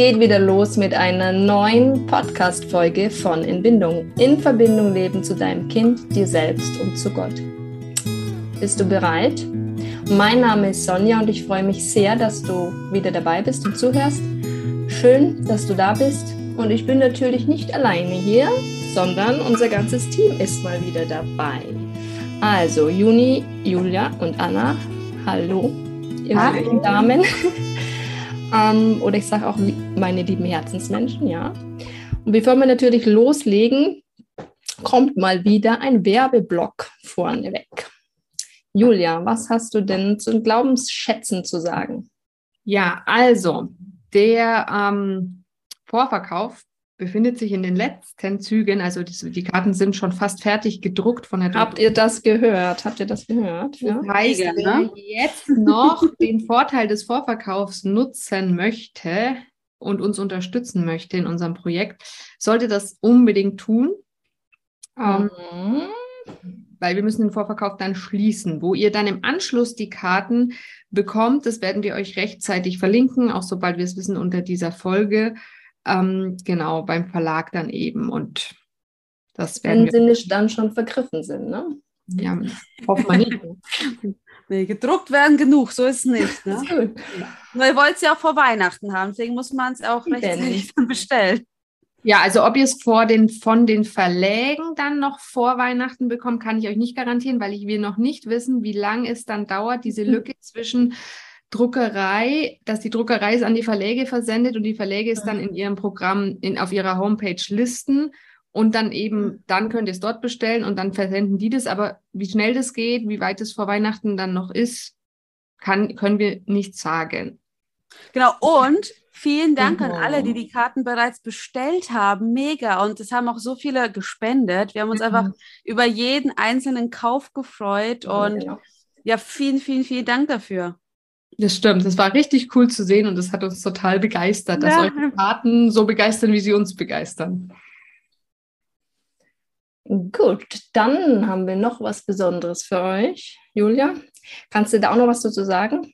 geht wieder los mit einer neuen Podcast-Folge von Inbindung. In Verbindung leben zu deinem Kind, dir selbst und zu Gott. Bist du bereit? Mein Name ist Sonja und ich freue mich sehr, dass du wieder dabei bist und zuhörst. Schön, dass du da bist. Und ich bin natürlich nicht alleine hier, sondern unser ganzes Team ist mal wieder dabei. Also Juni, Julia und Anna, hallo, ihr lieben Damen. Ähm, oder ich sage auch meine lieben Herzensmenschen, ja. Und bevor wir natürlich loslegen, kommt mal wieder ein Werbeblock vorneweg. Julia, was hast du denn zu Glaubensschätzen zu sagen? Ja, also der ähm, Vorverkauf befindet sich in den letzten Zügen. Also die, die, Karten sind schon fast fertig gedruckt von der Habt ihr das gehört? Habt ihr das gehört? Ja. Das heißt, wer ne? jetzt noch den Vorteil des Vorverkaufs nutzen möchte und uns unterstützen möchte in unserem Projekt, sollte das unbedingt tun. Ähm, mhm. Ähm, weil wir müssen den Vorverkauf dann schließen, wo ihr dann im Anschluss die Karten bekommt. Das werden wir euch rechtzeitig verlinken, auch sobald wir es wissen unter dieser Folge. Ähm, genau, beim Verlag dann eben. Und das werden Wenn sie nicht dann schon vergriffen sind, ne? Ja, hoffen wir nicht. nee, gedruckt werden genug, so ist es nicht. Ne? Wir wollen es ja auch vor Weihnachten haben, deswegen muss man es auch rechtzeitig bestellen. Ja, also ob ihr es vor den, von den Verlägen dann noch vor Weihnachten bekommt, kann ich euch nicht garantieren, weil ich wir noch nicht wissen, wie lange es dann dauert, diese. Lücke zwischen Druckerei, dass die Druckerei es an die Verläge versendet und die Verläge es dann mhm. in ihrem Programm in, auf ihrer Homepage listen und dann eben, mhm. dann könnt ihr es dort bestellen und dann versenden die das. Aber wie schnell das geht, wie weit es vor Weihnachten dann noch ist, kann, können wir nicht sagen. Genau, und vielen Dank genau. an alle, die die Karten bereits bestellt haben. Mega. Und es haben auch so viele gespendet. Wir haben uns mhm. einfach über jeden einzelnen Kauf gefreut. Und genau. ja, vielen, vielen, vielen Dank dafür. Das stimmt. Das war richtig cool zu sehen und das hat uns total begeistert, dass ja. eure Karten so begeistern, wie sie uns begeistern. Gut, dann haben wir noch was Besonderes für euch. Julia, kannst du da auch noch was dazu sagen?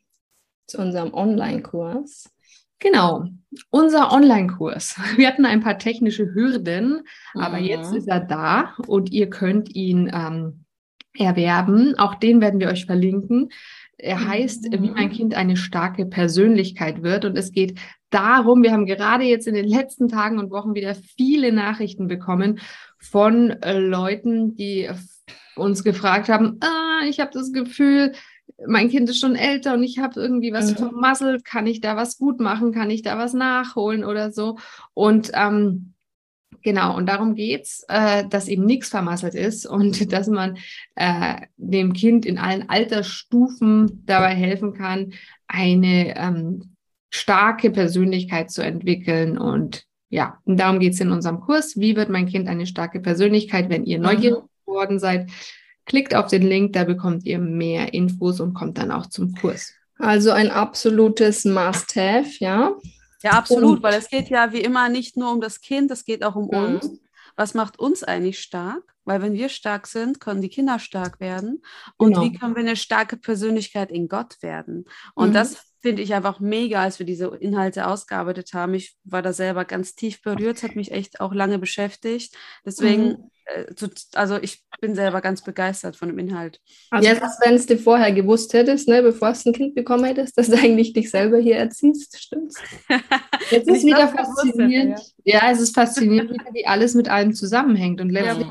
Zu unserem Online-Kurs. Genau, unser Online-Kurs. Wir hatten ein paar technische Hürden, mhm. aber jetzt ist er da und ihr könnt ihn ähm, erwerben. Auch den werden wir euch verlinken. Er heißt, wie mein Kind eine starke Persönlichkeit wird. Und es geht darum, wir haben gerade jetzt in den letzten Tagen und Wochen wieder viele Nachrichten bekommen von äh, Leuten, die uns gefragt haben, ah, ich habe das Gefühl, mein Kind ist schon älter und ich habe irgendwie was mhm. vermasselt, kann ich da was gut machen, kann ich da was nachholen oder so. Und ähm, Genau, und darum geht's, äh, dass eben nichts vermasselt ist und dass man äh, dem Kind in allen Altersstufen dabei helfen kann, eine ähm, starke Persönlichkeit zu entwickeln. Und ja, und darum geht's in unserem Kurs. Wie wird mein Kind eine starke Persönlichkeit, wenn ihr neugierig mhm. geworden seid? Klickt auf den Link, da bekommt ihr mehr Infos und kommt dann auch zum Kurs. Also ein absolutes Must-Have, ja. Ja, absolut, und, weil es geht ja wie immer nicht nur um das Kind, es geht auch um mhm. uns. Was macht uns eigentlich stark? Weil wenn wir stark sind, können die Kinder stark werden. Und genau. wie können wir eine starke Persönlichkeit in Gott werden? Und mhm. das finde ich einfach mega, als wir diese Inhalte ausgearbeitet haben. Ich war da selber ganz tief berührt, hat mich echt auch lange beschäftigt. Deswegen mhm. Äh, also ich bin selber ganz begeistert von dem Inhalt. Also ja, wenn es dir vorher gewusst hättest, ne, bevor du ein Kind bekommen hättest, dass du eigentlich dich selber hier erziehst, stimmt's? Jetzt ist wieder faszinierend. Ja. ja. es ist faszinierend, wie alles mit allem zusammenhängt und letztlich.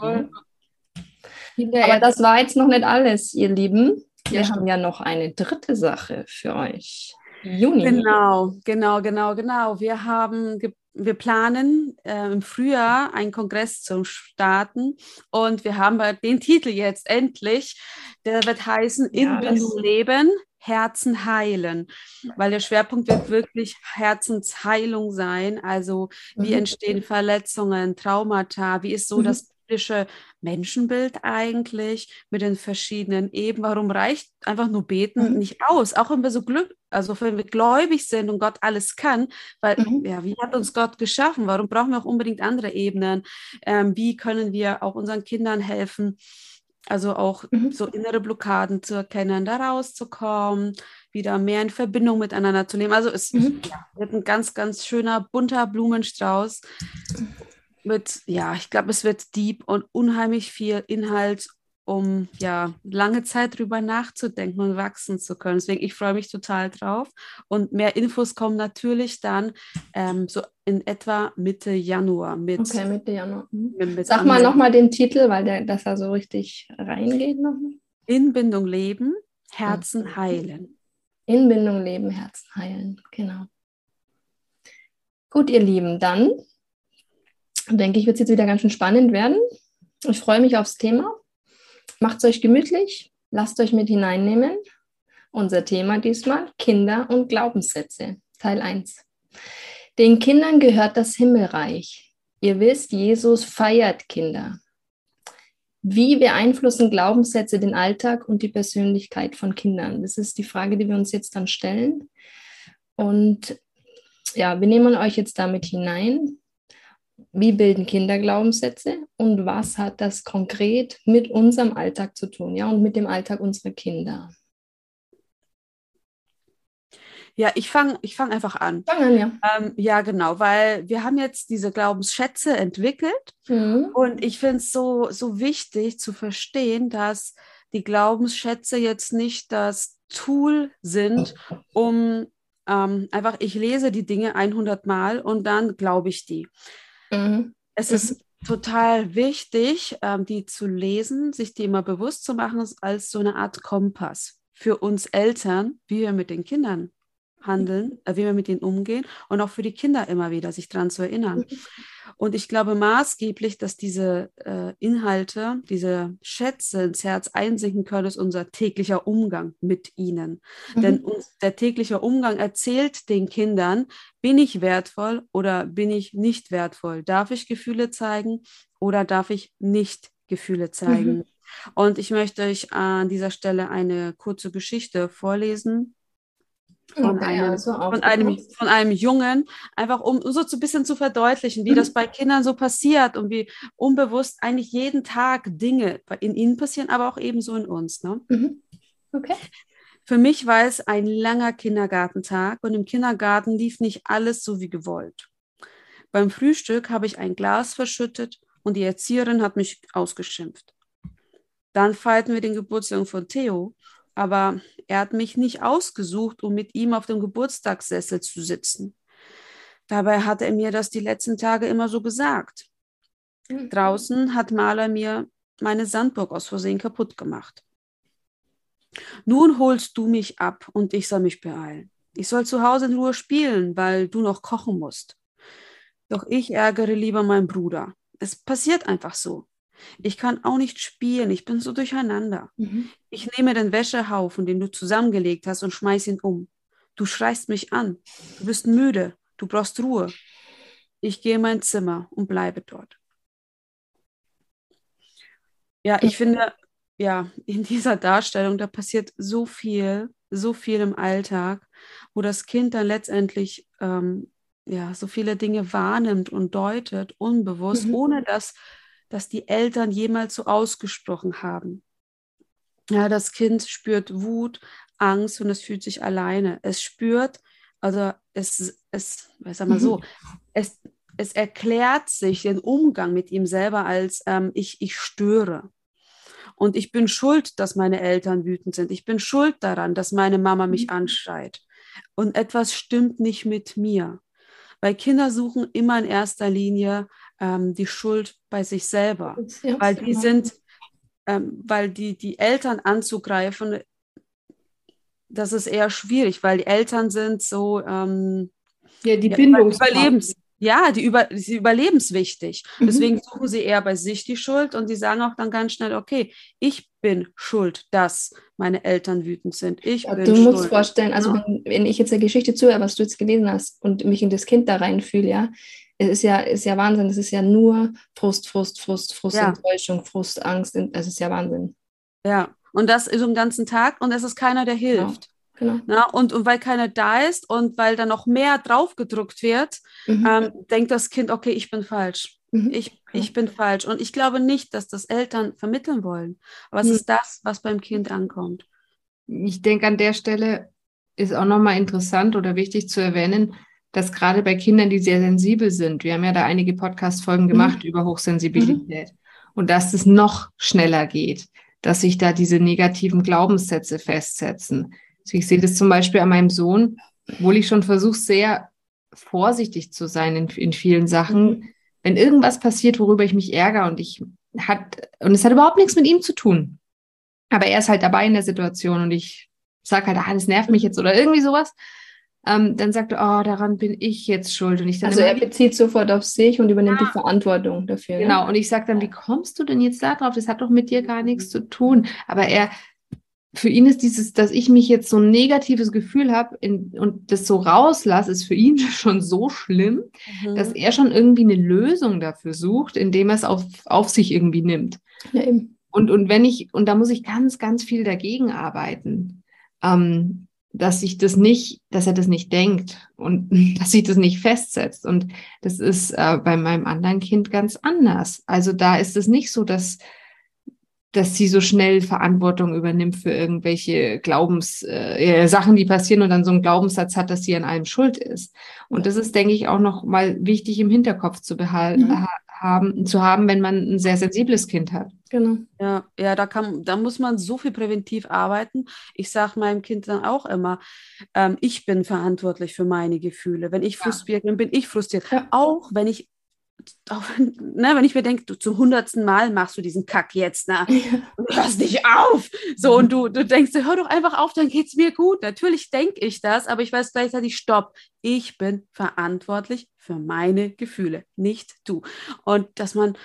Ja, Aber das war jetzt noch nicht alles, ihr Lieben. Wir ja. haben ja noch eine dritte Sache für euch. Juni. Genau, genau, genau, genau. Wir haben wir planen äh, im Frühjahr einen Kongress zu starten und wir haben den Titel jetzt endlich. Der wird heißen ja, In Bindung leben, Herzen heilen, weil der Schwerpunkt wird wirklich Herzensheilung sein. Also wie mhm. entstehen Verletzungen, Traumata, wie ist so mhm. das biblische Menschenbild eigentlich mit den verschiedenen Ebenen? Warum reicht einfach nur beten mhm. nicht aus? Auch wenn wir so glück, also wenn wir gläubig sind und Gott alles kann, weil mhm. ja, wie hat uns Gott geschaffen? Warum brauchen wir auch unbedingt andere Ebenen? Ähm, wie können wir auch unseren Kindern helfen? Also auch mhm. so innere Blockaden zu erkennen, da rauszukommen, wieder mehr in Verbindung miteinander zu leben. Also es mhm. ja, wird ein ganz, ganz schöner, bunter Blumenstrauß mit, ja, ich glaube, es wird deep und unheimlich viel Inhalt um ja lange Zeit drüber nachzudenken und wachsen zu können. Deswegen, ich freue mich total drauf. Und mehr Infos kommen natürlich dann ähm, so in etwa Mitte Januar. Mit, okay, Mitte Januar. Mhm. Mit, mit Sag mal nochmal den Titel, weil der, dass er so richtig reingeht nochmal. Inbindung leben, Herzen mhm. heilen. Inbindung leben, Herzen heilen, genau. Gut, ihr Lieben, dann denke ich, wird es jetzt wieder ganz schön spannend werden. Ich freue mich aufs Thema. Macht es euch gemütlich, lasst euch mit hineinnehmen. Unser Thema diesmal Kinder und Glaubenssätze, Teil 1. Den Kindern gehört das Himmelreich. Ihr wisst, Jesus feiert Kinder. Wie beeinflussen Glaubenssätze den Alltag und die Persönlichkeit von Kindern? Das ist die Frage, die wir uns jetzt dann stellen. Und ja, wir nehmen euch jetzt damit hinein wie bilden Kinder Glaubenssätze und was hat das konkret mit unserem Alltag zu tun, ja, und mit dem Alltag unserer Kinder? Ja, ich fange ich fang einfach an. Fang an, ja. Ähm, ja, genau, weil wir haben jetzt diese Glaubensschätze entwickelt mhm. und ich finde es so, so wichtig zu verstehen, dass die Glaubensschätze jetzt nicht das Tool sind, um ähm, einfach, ich lese die Dinge 100 Mal und dann glaube ich die. Mhm. Es ist mhm. total wichtig, ähm, die zu lesen, sich die immer bewusst zu machen, als so eine Art Kompass für uns Eltern, wie wir mit den Kindern handeln, äh, wie wir mit ihnen umgehen und auch für die Kinder immer wieder sich daran zu erinnern. Mhm. Und ich glaube maßgeblich, dass diese äh, Inhalte, diese Schätze ins Herz einsinken können, ist unser täglicher Umgang mit ihnen. Mhm. Denn uns, der tägliche Umgang erzählt den Kindern, bin ich wertvoll oder bin ich nicht wertvoll? Darf ich Gefühle zeigen oder darf ich nicht Gefühle zeigen? Mhm. Und ich möchte euch an dieser Stelle eine kurze Geschichte vorlesen von, okay, einem, also von, einem, von einem Jungen, einfach um so ein bisschen zu verdeutlichen, wie mhm. das bei Kindern so passiert und wie unbewusst eigentlich jeden Tag Dinge in ihnen passieren, aber auch ebenso in uns. Ne? Mhm. Okay. Für mich war es ein langer Kindergartentag und im Kindergarten lief nicht alles so wie gewollt. Beim Frühstück habe ich ein Glas verschüttet und die Erzieherin hat mich ausgeschimpft. Dann feierten wir den Geburtstag von Theo aber er hat mich nicht ausgesucht, um mit ihm auf dem Geburtstagssessel zu sitzen. Dabei hat er mir das die letzten Tage immer so gesagt. Mhm. Draußen hat Maler mir meine Sandburg aus Versehen kaputt gemacht. Nun holst du mich ab und ich soll mich beeilen. Ich soll zu Hause in Ruhe spielen, weil du noch kochen musst. Doch ich ärgere lieber meinen Bruder. Es passiert einfach so. Ich kann auch nicht spielen, ich bin so durcheinander. Mhm. Ich nehme den Wäschehaufen, den du zusammengelegt hast, und schmeiß ihn um. Du schreist mich an. Du bist müde. Du brauchst Ruhe. Ich gehe in mein Zimmer und bleibe dort. Ja, ich finde, ja, in dieser Darstellung, da passiert so viel, so viel im Alltag, wo das Kind dann letztendlich ähm, ja, so viele Dinge wahrnimmt und deutet, unbewusst, mhm. ohne dass das die Eltern jemals so ausgesprochen haben. Ja, das Kind spürt Wut, Angst und es fühlt sich alleine. Es spürt, also es, es, sag mal so, es, es erklärt sich den Umgang mit ihm selber als ähm, ich, ich störe. Und ich bin schuld, dass meine Eltern wütend sind. Ich bin schuld daran, dass meine Mama mich mhm. anschreit. Und etwas stimmt nicht mit mir. Weil Kinder suchen immer in erster Linie ähm, die Schuld bei sich selber, weil die sind, ähm, weil die, die Eltern anzugreifen, das ist eher schwierig, weil die Eltern sind so ähm, ja, die Bindungs Überlebens ja, die, über, die überlebenswichtig. Mhm. Deswegen suchen sie eher bei sich die Schuld und sie sagen auch dann ganz schnell, okay, ich bin schuld, dass meine Eltern wütend sind. Ich ja, bin du musst schuld. vorstellen, also ja. wenn, wenn, ich jetzt der Geschichte zuhöre, was du jetzt gelesen hast und mich in das Kind da reinfühle, ja, es ist ja, ist ja Wahnsinn, es ist ja nur Frust, Frust, Frust, Frust, ja. Enttäuschung, Frust, Angst, es ist ja Wahnsinn. Ja, und das ist den ganzen Tag und es ist keiner, der hilft. Genau. Na, und, und weil keiner da ist und weil da noch mehr draufgedruckt wird, mhm. ähm, denkt das Kind, okay, ich bin falsch. Mhm. Ich, ich bin falsch. Und ich glaube nicht, dass das Eltern vermitteln wollen. Aber es mhm. ist das, was beim Kind ankommt. Ich denke, an der Stelle ist auch nochmal interessant oder wichtig zu erwähnen, dass gerade bei Kindern, die sehr sensibel sind, wir haben ja da einige Podcast-Folgen mhm. gemacht mhm. über Hochsensibilität, mhm. und dass es noch schneller geht, dass sich da diese negativen Glaubenssätze festsetzen. Also ich sehe das zum Beispiel an meinem Sohn, obwohl ich schon versuche, sehr vorsichtig zu sein in, in vielen Sachen. Mhm. Wenn irgendwas passiert, worüber ich mich ärgere und ich hat, und es hat überhaupt nichts mit ihm zu tun. Aber er ist halt dabei in der Situation und ich sage halt, ah, das nervt mich jetzt oder irgendwie sowas. Ähm, dann sagt er, oh, daran bin ich jetzt schuld. Und ich dann also er bezieht sofort auf sich und übernimmt ja. die Verantwortung dafür. Ne? Genau, ne? und ich sage dann, wie kommst du denn jetzt da drauf? Das hat doch mit dir gar nichts zu tun. Aber er für ihn ist dieses, dass ich mich jetzt so ein negatives Gefühl habe und das so rauslasse, ist für ihn schon so schlimm, mhm. dass er schon irgendwie eine Lösung dafür sucht, indem er es auf, auf sich irgendwie nimmt. Ja, und, und wenn ich, und da muss ich ganz, ganz viel dagegen arbeiten, ähm, dass ich das nicht, dass er das nicht denkt und dass sich das nicht festsetzt. Und das ist äh, bei meinem anderen Kind ganz anders. Also da ist es nicht so, dass dass sie so schnell Verantwortung übernimmt für irgendwelche Glaubens äh, Sachen, die passieren und dann so einen Glaubenssatz hat, dass sie an allem schuld ist. Und das ist, denke ich, auch noch mal wichtig im Hinterkopf zu behalten, mhm. haben, zu haben, wenn man ein sehr sensibles Kind hat. Genau. Ja, ja, da kann, da muss man so viel präventiv arbeiten. Ich sage meinem Kind dann auch immer, ähm, ich bin verantwortlich für meine Gefühle. Wenn ich frustriert bin, bin ich frustriert. Ja. Auch wenn ich auch, ne, wenn ich mir denke, du zum hundertsten Mal machst du diesen Kack jetzt, ne? Du hörst nicht auf. So, und du, du denkst, hör doch einfach auf, dann geht es mir gut. Natürlich denke ich das, aber ich weiß gleichzeitig, stopp, ich bin verantwortlich für meine Gefühle, nicht du. Und dass man,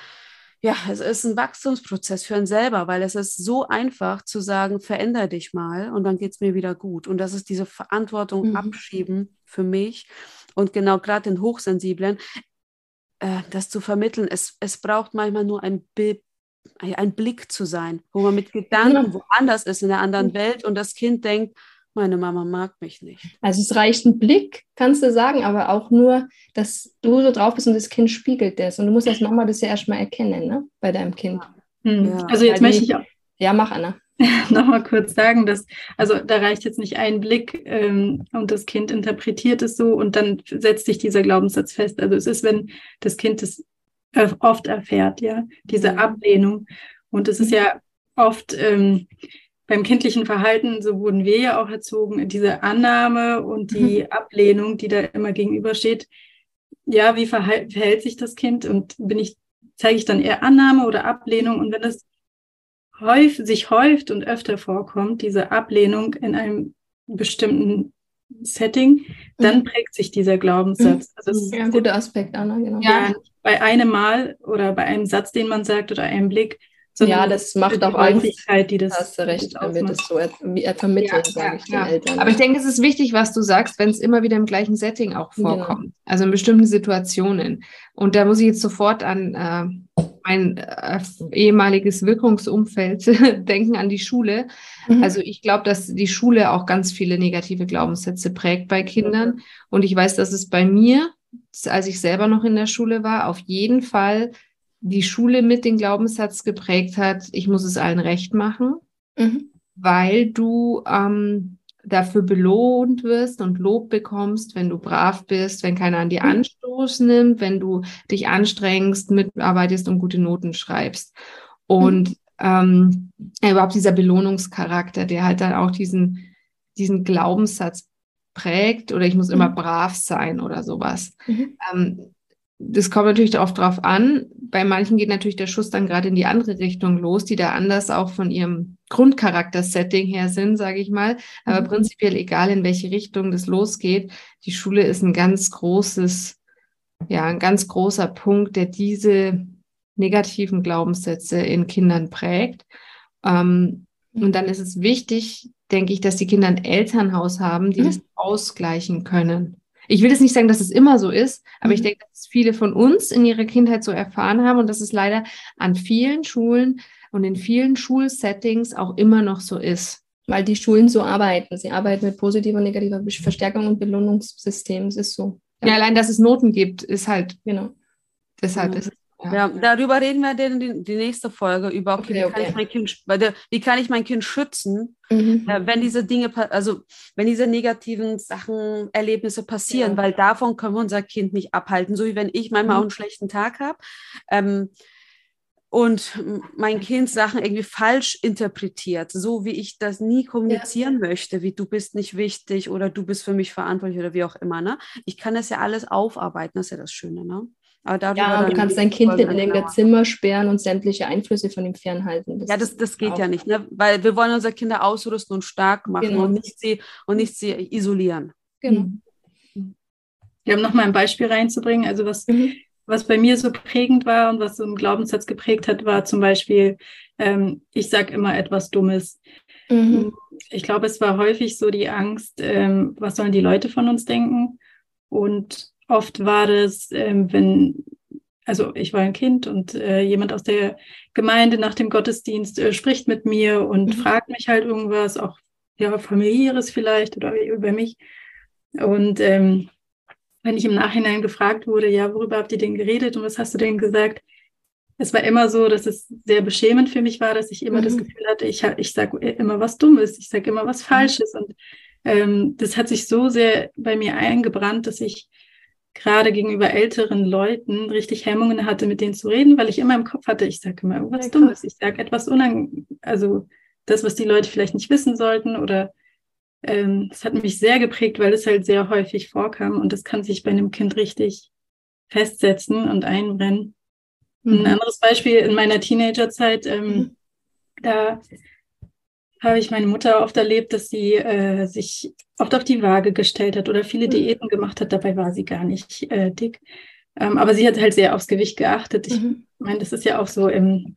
ja, es ist ein Wachstumsprozess für einen selber, weil es ist so einfach zu sagen, veränder dich mal und dann geht es mir wieder gut. Und das ist diese Verantwortung mhm. abschieben für mich. Und genau gerade den Hochsensiblen, äh, das zu vermitteln. Es, es braucht manchmal nur ein Bild ein Blick zu sein, wo man mit Gedanken woanders ist, in einer anderen Welt und das Kind denkt, meine Mama mag mich nicht. Also es reicht ein Blick, kannst du sagen, aber auch nur, dass du so drauf bist und das Kind spiegelt das. Und du musst als Mama das ja erstmal erkennen, ne? Bei deinem Kind. Hm. Ja. Also jetzt möchte ich auch. Ja, mach Anna. nochmal kurz sagen, dass, also da reicht jetzt nicht ein Blick ähm, und das Kind interpretiert es so und dann setzt sich dieser Glaubenssatz fest. Also es ist, wenn das Kind es oft erfährt, ja, diese mhm. Ablehnung. Und es ist ja oft ähm, beim kindlichen Verhalten, so wurden wir ja auch erzogen, diese Annahme und die mhm. Ablehnung, die da immer gegenübersteht. Ja, wie verhält, verhält sich das Kind und bin ich, zeige ich dann eher Annahme oder Ablehnung? Und wenn das häuf, sich häuft und öfter vorkommt, diese Ablehnung in einem bestimmten Setting, dann mhm. prägt sich dieser Glaubenssatz. Also das ja, ein guter Aspekt, Anna, genau. Ja, bei einem Mal oder bei einem Satz, den man sagt oder einem Blick, ja, das macht auch Häufigkeit, die das. Hast du recht, wenn wir das so er, vermitteln, ja, sage ich ja. den Eltern. Aber ich denke, es ist wichtig, was du sagst, wenn es immer wieder im gleichen Setting auch genau. vorkommt. Genau. Also in bestimmten Situationen. Und da muss ich jetzt sofort an äh, mein äh, ehemaliges Wirkungsumfeld denken, an die Schule. Mhm. Also ich glaube, dass die Schule auch ganz viele negative Glaubenssätze prägt bei Kindern. Und ich weiß, dass es bei mir, als ich selber noch in der Schule war, auf jeden Fall die Schule mit den Glaubenssatz geprägt hat, ich muss es allen recht machen, mhm. weil du ähm, dafür belohnt wirst und Lob bekommst, wenn du brav bist, wenn keiner an dir mhm. Anstoß nimmt, wenn du dich anstrengst, mitarbeitest und gute Noten schreibst. Und mhm. ähm, überhaupt dieser Belohnungscharakter, der halt dann auch diesen, diesen Glaubenssatz prägt oder ich muss immer mhm. brav sein oder sowas. Mhm. Ähm, das kommt natürlich oft drauf an. Bei manchen geht natürlich der Schuss dann gerade in die andere Richtung los, die da anders auch von ihrem Grundcharakter-Setting her sind, sage ich mal. Aber mhm. prinzipiell egal, in welche Richtung das losgeht, die Schule ist ein ganz großes, ja, ein ganz großer Punkt, der diese negativen Glaubenssätze in Kindern prägt. Ähm, und dann ist es wichtig, denke ich, dass die Kinder ein Elternhaus haben, die mhm. das ausgleichen können. Ich will jetzt nicht sagen, dass es immer so ist, aber mhm. ich denke, dass viele von uns in ihrer Kindheit so erfahren haben und dass es leider an vielen Schulen und in vielen Schulsettings auch immer noch so ist. Weil die Schulen so arbeiten. Sie arbeiten mit positiver und negativer Verstärkung und Belohnungssystem. Es ist so. Ja. ja, allein, dass es Noten gibt, ist halt, genau. Deshalb ja. ist es. Ja. Darüber reden wir in die, die nächste Folge über, okay, okay, wie, kann Ich mein kind, wie kann ich mein Kind schützen, mhm. äh, wenn diese Dinge, also wenn diese negativen Sachen, Erlebnisse passieren, ja. weil davon können wir unser Kind nicht abhalten. So wie wenn ich manchmal mhm. auch einen schlechten Tag habe. Ähm, und mein Kind Sachen irgendwie falsch interpretiert, so wie ich das nie kommunizieren ja. möchte, wie du bist nicht wichtig oder du bist für mich verantwortlich oder wie auch immer. Ne? Ich kann das ja alles aufarbeiten, das ist ja das Schöne. Ne? Aber ja, du kannst dein Kind in irgendein Zimmer sperren und sämtliche Einflüsse von ihm fernhalten. Das ja, das, das geht ja nicht, ne? weil wir wollen unsere Kinder ausrüsten und stark machen genau. und, nicht sie, und nicht sie isolieren. Genau. Mhm. Wir haben nochmal ein Beispiel reinzubringen, also was mhm was bei mir so prägend war und was so einen Glaubenssatz geprägt hat, war zum Beispiel, ähm, ich sage immer etwas Dummes. Mhm. Ich glaube, es war häufig so die Angst, ähm, was sollen die Leute von uns denken? Und oft war das, ähm, wenn, also ich war ein Kind und äh, jemand aus der Gemeinde nach dem Gottesdienst äh, spricht mit mir und mhm. fragt mich halt irgendwas, auch ja, familiäres vielleicht oder über mich. Und ähm, wenn ich im Nachhinein gefragt wurde, ja, worüber habt ihr denn geredet und was hast du denn gesagt? Es war immer so, dass es sehr beschämend für mich war, dass ich immer mhm. das Gefühl hatte, ich, ich sage immer was Dummes, ich sage immer was mhm. Falsches. Und ähm, das hat sich so sehr bei mir eingebrannt, dass ich gerade gegenüber älteren Leuten richtig Hemmungen hatte, mit denen zu reden, weil ich immer im Kopf hatte, ich sage immer was Dummes, ich sage etwas unang, also das, was die Leute vielleicht nicht wissen sollten oder ähm, das hat mich sehr geprägt, weil es halt sehr häufig vorkam und das kann sich bei einem Kind richtig festsetzen und einbrennen. Mhm. Ein anderes Beispiel in meiner Teenagerzeit, ähm, mhm. da habe ich meine Mutter oft erlebt, dass sie äh, sich oft auf die Waage gestellt hat oder viele mhm. Diäten gemacht hat. Dabei war sie gar nicht äh, dick. Ähm, aber sie hat halt sehr aufs Gewicht geachtet. Ich mhm. meine, das ist ja auch so im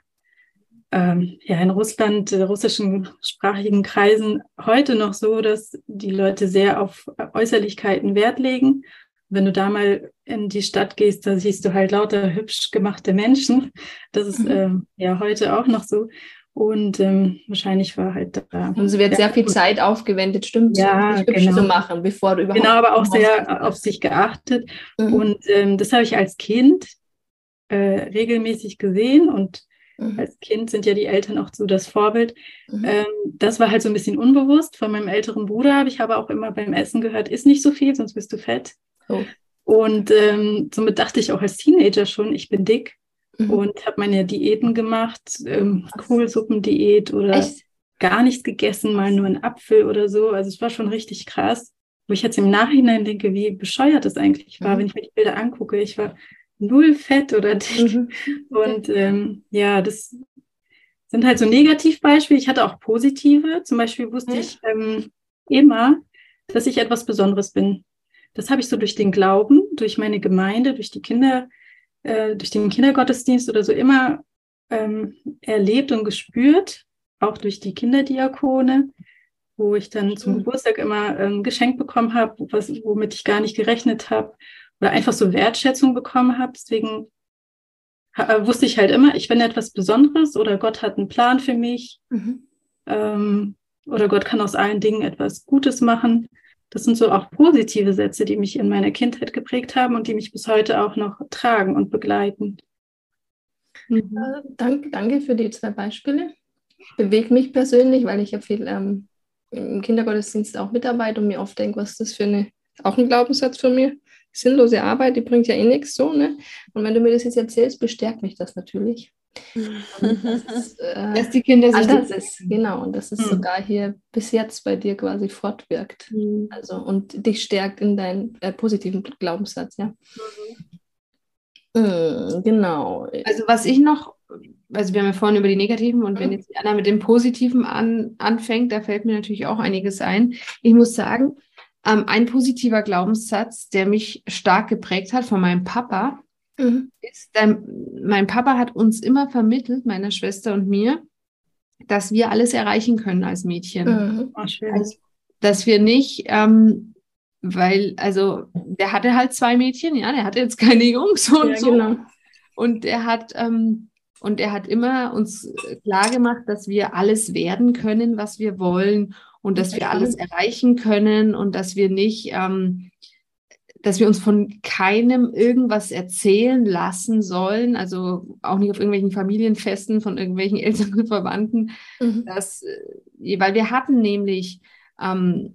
ähm, ja, in Russland, äh, russischen sprachigen Kreisen heute noch so, dass die Leute sehr auf Äußerlichkeiten Wert legen. Wenn du da mal in die Stadt gehst, da siehst du halt lauter hübsch gemachte Menschen. Das ist mhm. ähm, ja heute auch noch so. Und ähm, wahrscheinlich war halt da. Also wird sehr viel Zeit aufgewendet, stimmt, ja, so, genau. zu machen, bevor du überhaupt. Genau, aber auch sehr auf sich geachtet. Mhm. Und ähm, das habe ich als Kind äh, regelmäßig gesehen und Mhm. Als Kind sind ja die Eltern auch so das Vorbild. Mhm. Ähm, das war halt so ein bisschen unbewusst. Von meinem älteren Bruder habe ich aber auch immer beim Essen gehört, isst nicht so viel, sonst bist du fett. Oh. Und ähm, somit dachte ich auch als Teenager schon, ich bin dick mhm. und habe meine Diäten gemacht, ähm, Kohlsuppendiät oder Echt? gar nichts gegessen, mal nur einen Apfel oder so. Also es war schon richtig krass. Wo ich jetzt im Nachhinein denke, wie bescheuert das eigentlich war, mhm. wenn ich mir die Bilder angucke. Ich war null Fett oder dick. Mhm. Und ähm, ja, das sind halt so Negativbeispiele. Ich hatte auch positive. Zum Beispiel wusste ja. ich ähm, immer, dass ich etwas Besonderes bin. Das habe ich so durch den Glauben, durch meine Gemeinde, durch die Kinder, äh, durch den Kindergottesdienst oder so immer ähm, erlebt und gespürt, auch durch die Kinderdiakone, wo ich dann zum mhm. Geburtstag immer ähm, geschenkt bekommen habe, womit ich gar nicht gerechnet habe oder einfach so Wertschätzung bekommen habe. Deswegen äh, wusste ich halt immer, ich bin etwas Besonderes oder Gott hat einen Plan für mich mhm. ähm, oder Gott kann aus allen Dingen etwas Gutes machen. Das sind so auch positive Sätze, die mich in meiner Kindheit geprägt haben und die mich bis heute auch noch tragen und begleiten. Mhm. Äh, danke, danke für die zwei Beispiele. Bewegt mich persönlich, weil ich ja viel ähm, im Kindergottesdienst auch mitarbeite und mir oft denke, was ist das für eine, auch ein Glaubenssatz von mir sinnlose Arbeit, die bringt ja eh nichts so, ne? Und wenn du mir das jetzt erzählst, bestärkt mich das natürlich. Dass, äh, dass die Kinder sich anders ist, genau, und dass es mhm. sogar hier bis jetzt bei dir quasi fortwirkt. Mhm. Also und dich stärkt in deinen äh, positiven Glaubenssatz, ja. Mhm. genau. Also was ich noch, also wir haben ja vorhin über die negativen und wenn mhm. jetzt Anna mit dem Positiven an, anfängt, da fällt mir natürlich auch einiges ein. Ich muss sagen, ähm, ein positiver Glaubenssatz, der mich stark geprägt hat von meinem Papa, mhm. ist, ähm, mein Papa hat uns immer vermittelt, meiner Schwester und mir, dass wir alles erreichen können als Mädchen. Mhm. Oh, also, dass wir nicht, ähm, weil, also, der hatte halt zwei Mädchen, ja, der hatte jetzt keine Jungs und ja, so. Genau. Und er hat, ähm, und er hat immer uns klar gemacht, dass wir alles werden können, was wir wollen und dass wir alles erreichen können und dass wir nicht, ähm, dass wir uns von keinem irgendwas erzählen lassen sollen, also auch nicht auf irgendwelchen Familienfesten von irgendwelchen Eltern und Verwandten, mhm. dass, äh, weil wir hatten nämlich ähm,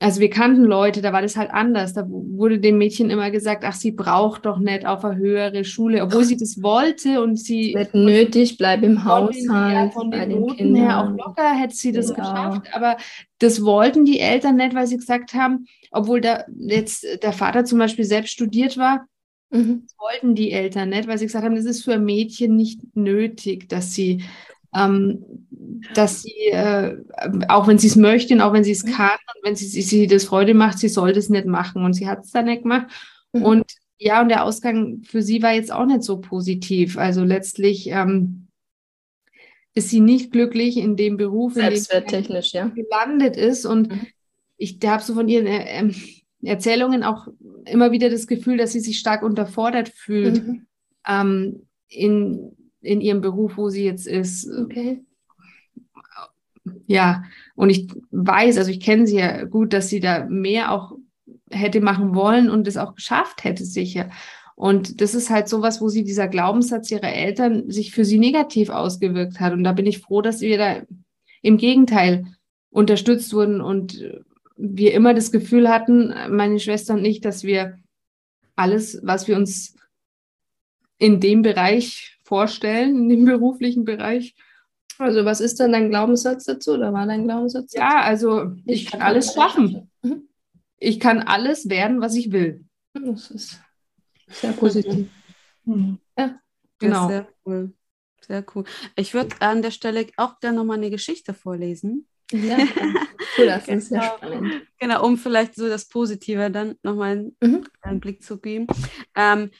also wir kannten Leute, da war das halt anders. Da wurde dem Mädchen immer gesagt, ach, sie braucht doch nicht auf eine höhere Schule, obwohl sie das wollte und sie nicht nötig, bleib im Haushalt. Von den, den Noten her auch locker hätte sie das genau. geschafft, aber das wollten die Eltern nicht, weil sie gesagt haben, obwohl da jetzt der Vater zum Beispiel selbst studiert war, mhm. das wollten die Eltern nicht, weil sie gesagt haben, das ist für ein Mädchen nicht nötig, dass sie ähm, dass sie, äh, auch wenn sie es möchten, auch wenn sie es mhm. kann und wenn sie, sie, das Freude macht, sie soll das nicht machen. Und sie hat es dann nicht gemacht. Mhm. Und ja, und der Ausgang für sie war jetzt auch nicht so positiv. Also letztlich ähm, ist sie nicht glücklich in dem Beruf, in dem sie ja. gelandet ist. Und mhm. ich habe so von ihren äh, ähm, Erzählungen auch immer wieder das Gefühl, dass sie sich stark unterfordert fühlt mhm. ähm, in, in ihrem Beruf, wo sie jetzt ist. Okay ja, und ich weiß, also ich kenne sie ja gut, dass sie da mehr auch hätte machen wollen und es auch geschafft hätte, sicher. Und das ist halt sowas, wo sie dieser Glaubenssatz ihrer Eltern sich für sie negativ ausgewirkt hat. Und da bin ich froh, dass wir da im Gegenteil unterstützt wurden und wir immer das Gefühl hatten, meine Schwester und ich, dass wir alles, was wir uns in dem Bereich vorstellen, in dem beruflichen Bereich, also was ist denn dein Glaubenssatz dazu oder war dein Glaubenssatz dazu? Ja, also ich, ich kann alles schaffen. Mhm. Ich kann alles werden, was ich will. Das ist sehr positiv. Mhm. Ja, genau. Sehr cool. Sehr cool. Ich würde an der Stelle auch gerne nochmal eine Geschichte vorlesen. Ja, cool, das ist sehr genau. spannend. Genau, um vielleicht so das Positive dann nochmal mhm. einen Blick zu geben. Ähm,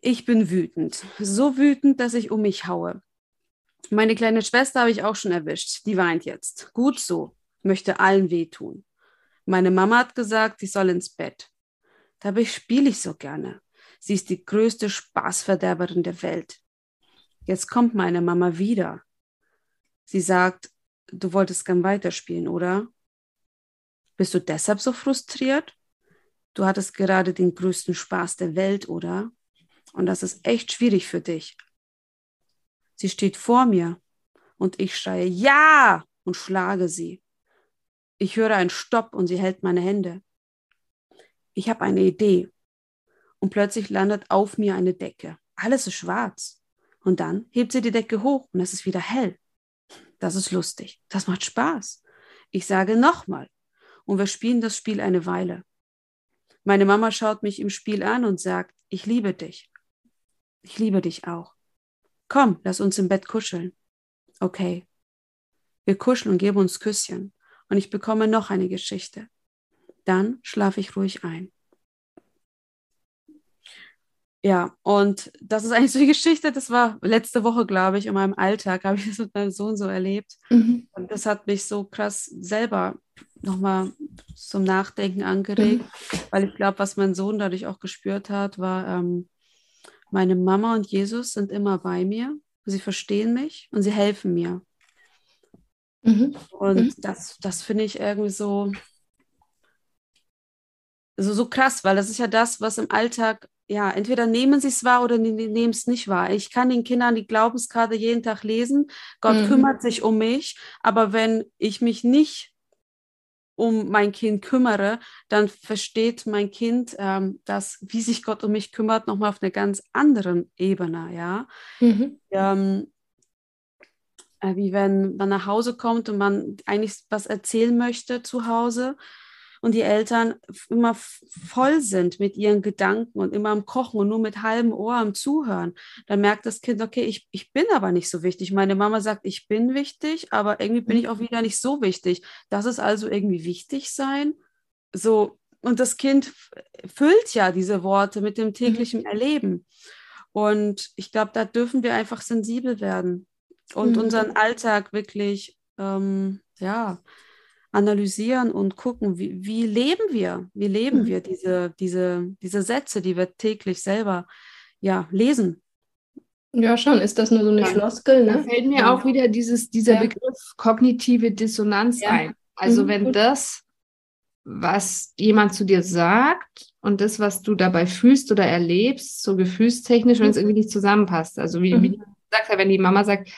ich bin wütend. So wütend, dass ich um mich haue. Meine kleine Schwester habe ich auch schon erwischt. Die weint jetzt. Gut so. Möchte allen wehtun. Meine Mama hat gesagt, sie soll ins Bett. Dabei spiele ich so gerne. Sie ist die größte Spaßverderberin der Welt. Jetzt kommt meine Mama wieder. Sie sagt, du wolltest gern weiterspielen, oder? Bist du deshalb so frustriert? Du hattest gerade den größten Spaß der Welt, oder? Und das ist echt schwierig für dich. Sie steht vor mir und ich schreie Ja und schlage sie. Ich höre einen Stopp und sie hält meine Hände. Ich habe eine Idee und plötzlich landet auf mir eine Decke. Alles ist schwarz. Und dann hebt sie die Decke hoch und es ist wieder hell. Das ist lustig. Das macht Spaß. Ich sage nochmal. Und wir spielen das Spiel eine Weile. Meine Mama schaut mich im Spiel an und sagt, ich liebe dich. Ich liebe dich auch. Komm, lass uns im Bett kuscheln. Okay. Wir kuscheln und geben uns Küsschen. Und ich bekomme noch eine Geschichte. Dann schlafe ich ruhig ein. Ja, und das ist eigentlich so die Geschichte, das war letzte Woche, glaube ich, in meinem Alltag, habe ich das mit meinem Sohn so erlebt. Mhm. Und das hat mich so krass selber nochmal zum Nachdenken angeregt, mhm. weil ich glaube, was mein Sohn dadurch auch gespürt hat, war, ähm, meine Mama und Jesus sind immer bei mir. Sie verstehen mich und sie helfen mir. Mhm. Und mhm. das, das finde ich irgendwie so, so, so krass, weil das ist ja das, was im Alltag, ja, entweder nehmen sie es wahr oder nehmen es nicht wahr. Ich kann den Kindern die Glaubenskarte jeden Tag lesen. Gott mhm. kümmert sich um mich, aber wenn ich mich nicht um mein Kind kümmere, dann versteht mein Kind, ähm, dass, wie sich Gott um mich kümmert, nochmal auf einer ganz anderen Ebene, ja. Mhm. Ähm, äh, wie wenn man nach Hause kommt und man eigentlich was erzählen möchte zu Hause und die Eltern immer voll sind mit ihren Gedanken und immer am Kochen und nur mit halbem Ohr am Zuhören, dann merkt das Kind, okay, ich, ich bin aber nicht so wichtig. Meine Mama sagt, ich bin wichtig, aber irgendwie bin ich auch wieder nicht so wichtig. Das ist also irgendwie wichtig sein. So, und das Kind füllt ja diese Worte mit dem täglichen mhm. Erleben. Und ich glaube, da dürfen wir einfach sensibel werden und mhm. unseren Alltag wirklich, ähm, ja, analysieren und gucken, wie, wie leben wir? Wie leben mhm. wir diese, diese, diese Sätze, die wir täglich selber ja, lesen? Ja, schon. Ist das nur so eine ja. Floskel? Ne? Da fällt mir ja. auch wieder dieses, dieser ja. Begriff kognitive Dissonanz ein. Also mhm. wenn das, was jemand zu dir sagt, und das, was du dabei fühlst oder erlebst, so gefühlstechnisch, wenn es irgendwie nicht zusammenpasst. Also wie, mhm. wie du sagst, wenn die Mama sagt,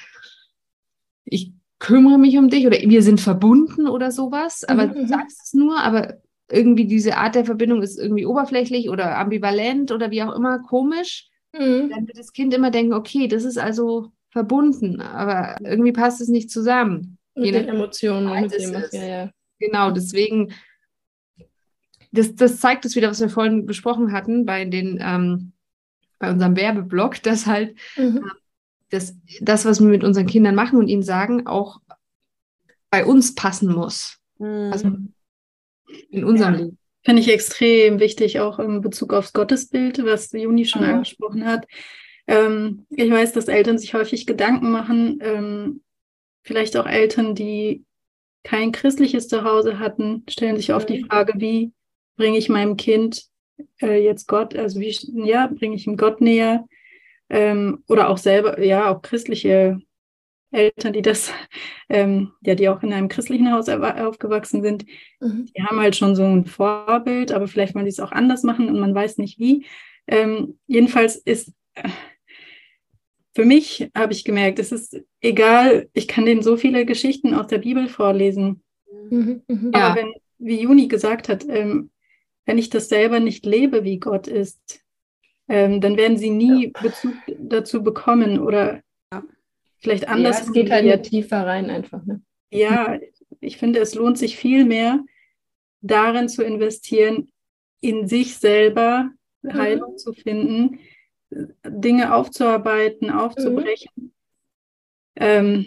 ich kümmere mich um dich oder wir sind verbunden oder sowas, aber mhm. du sagst es nur, aber irgendwie diese Art der Verbindung ist irgendwie oberflächlich oder ambivalent oder wie auch immer komisch, mhm. dann wird das Kind immer denken, okay, das ist also verbunden, aber irgendwie passt es nicht zusammen. Mit den Emotionen, mit dem, ja, ja. Genau, deswegen, das, das zeigt es wieder, was wir vorhin besprochen hatten bei den, ähm, bei unserem Werbeblock, dass halt mhm. Ähm, das, das, was wir mit unseren Kindern machen und ihnen sagen, auch bei uns passen muss. Mhm. Also in unserem ja. Leben. Finde ich extrem wichtig, auch in Bezug aufs Gottesbild, was Juni schon mhm. angesprochen hat. Ähm, ich weiß, dass Eltern sich häufig Gedanken machen, ähm, vielleicht auch Eltern, die kein christliches Zuhause hatten, stellen sich oft die mhm. Frage, wie bringe ich meinem Kind äh, jetzt Gott, also wie, ja, bringe ich ihm Gott näher? Ähm, oder auch selber, ja, auch christliche Eltern, die das, ähm, ja, die auch in einem christlichen Haus aufgewachsen sind, mhm. die haben halt schon so ein Vorbild, aber vielleicht wollen die es auch anders machen und man weiß nicht wie. Ähm, jedenfalls ist äh, für mich, habe ich gemerkt, es ist egal, ich kann denen so viele Geschichten aus der Bibel vorlesen. Mhm, mh, aber ja. wenn, wie Juni gesagt hat, ähm, wenn ich das selber nicht lebe, wie Gott ist, ähm, dann werden sie nie Bezug dazu bekommen oder vielleicht anders. Ja, es geht halt ja tiefer rein einfach. Ne? Ja, ich finde, es lohnt sich viel mehr, darin zu investieren, in sich selber mhm. Heilung zu finden, Dinge aufzuarbeiten, aufzubrechen, mhm. ähm,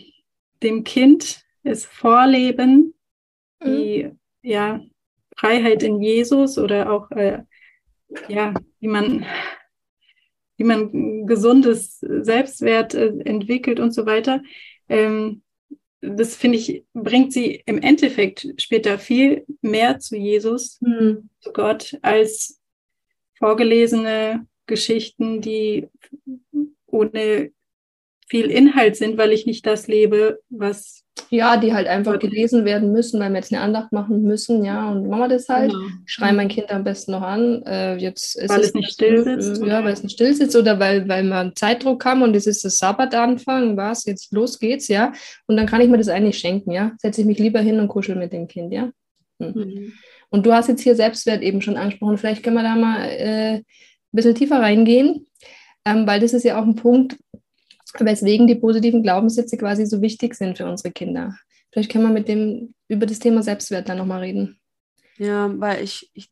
dem Kind es vorleben, mhm. die ja, Freiheit in Jesus oder auch äh, ja, wie man wie man gesundes Selbstwert äh, entwickelt und so weiter. Ähm, das finde ich, bringt sie im Endeffekt später viel mehr zu Jesus, mhm. zu Gott, als vorgelesene Geschichten, die ohne viel Inhalt sind, weil ich nicht das lebe, was. Ja, die halt einfach gelesen werden müssen, weil wir jetzt eine Andacht machen müssen, ja, und machen wir das halt. Genau. Schreien mein Kind am besten noch an. Äh, jetzt ist weil es, es nicht still sitzt. Ja, weil es nicht still sitzt oder weil, weil man Zeitdruck haben und es ist das Sabbatanfang, was, jetzt los geht's, ja. Und dann kann ich mir das eigentlich schenken, ja. Setze ich mich lieber hin und kuschel mit dem Kind, ja. Hm. Mhm. Und du hast jetzt hier Selbstwert eben schon angesprochen. Vielleicht können wir da mal äh, ein bisschen tiefer reingehen, ähm, weil das ist ja auch ein Punkt, weswegen die positiven Glaubenssätze quasi so wichtig sind für unsere Kinder. Vielleicht können wir mit dem über das Thema Selbstwert dann nochmal reden. Ja, weil ich, ich,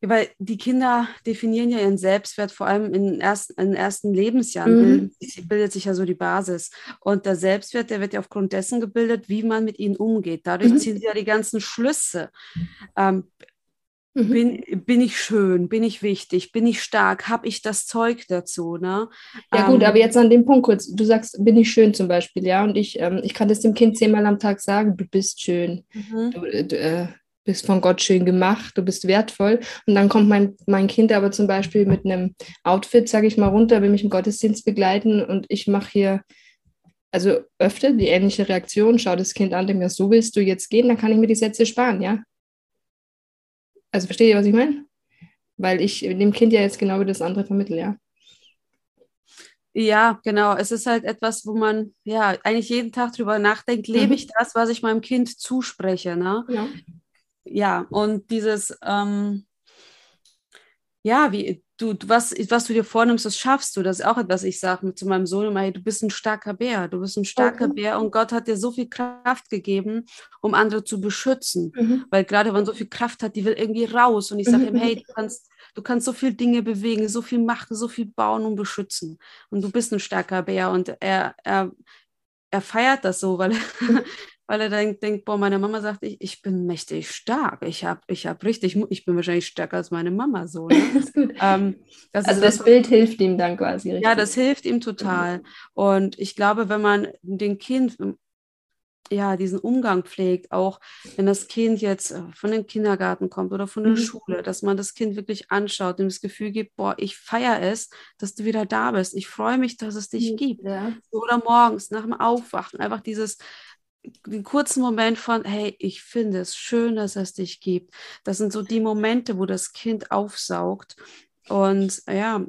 weil die Kinder definieren ja ihren Selbstwert vor allem in den ersten, in den ersten Lebensjahren, mhm. bildet, bildet, sich ja so die Basis. Und der Selbstwert, der wird ja aufgrund dessen gebildet, wie man mit ihnen umgeht. Dadurch mhm. ziehen sie ja die ganzen Schlüsse. Ähm, Mhm. Bin, bin ich schön, bin ich wichtig, bin ich stark, habe ich das Zeug dazu, ne? Ja gut, ähm, aber jetzt an dem Punkt kurz, du sagst, bin ich schön zum Beispiel, ja, und ich, ähm, ich kann das dem Kind zehnmal am Tag sagen, du bist schön, mhm. du, äh, du äh, bist von Gott schön gemacht, du bist wertvoll und dann kommt mein, mein Kind aber zum Beispiel mit einem Outfit, sage ich mal, runter, will mich im Gottesdienst begleiten und ich mache hier also öfter die ähnliche Reaktion, schau das Kind an, denke mir, so willst du jetzt gehen, dann kann ich mir die Sätze sparen, ja. Also versteht ihr, was ich meine? Weil ich dem Kind ja jetzt genau wie das andere vermittle, ja. Ja, genau. Es ist halt etwas, wo man ja eigentlich jeden Tag drüber nachdenkt, lebe mhm. ich das, was ich meinem Kind zuspreche, ne? Ja. Ja, und dieses, ähm, ja, wie, du, was, was du dir vornimmst, das schaffst du. Das ist auch etwas, ich sage zu meinem Sohn immer, hey, du bist ein starker Bär, du bist ein starker okay. Bär und Gott hat dir so viel Kraft gegeben, um andere zu beschützen. Mhm. Weil gerade wenn man so viel Kraft hat, die will irgendwie raus. Und ich sage mhm. ihm, hey, du kannst, du kannst so viele Dinge bewegen, so viel machen, so viel bauen und beschützen. Und du bist ein starker Bär. Und er, er, er feiert das so, weil, weil er denkt, denkt, boah, meine Mama sagt, ich, ich bin mächtig stark. Ich habe ich hab richtig, ich bin wahrscheinlich stärker als meine Mama so. Ne? das ist gut. Ähm, das also das, das, Bild hilft ihm dann quasi. Richtig. Ja, das hilft ihm total. Und ich glaube, wenn man den Kind ja, diesen Umgang pflegt, auch wenn das Kind jetzt äh, von dem Kindergarten kommt oder von der mhm. Schule, dass man das Kind wirklich anschaut und das Gefühl gibt, boah, ich feiere es, dass du wieder da bist. Ich freue mich, dass es dich mhm. gibt. Ja. Oder morgens nach dem Aufwachen, einfach dieses, den kurzen Moment von, hey, ich finde es schön, dass es dich gibt. Das sind so die Momente, wo das Kind aufsaugt. Und ja.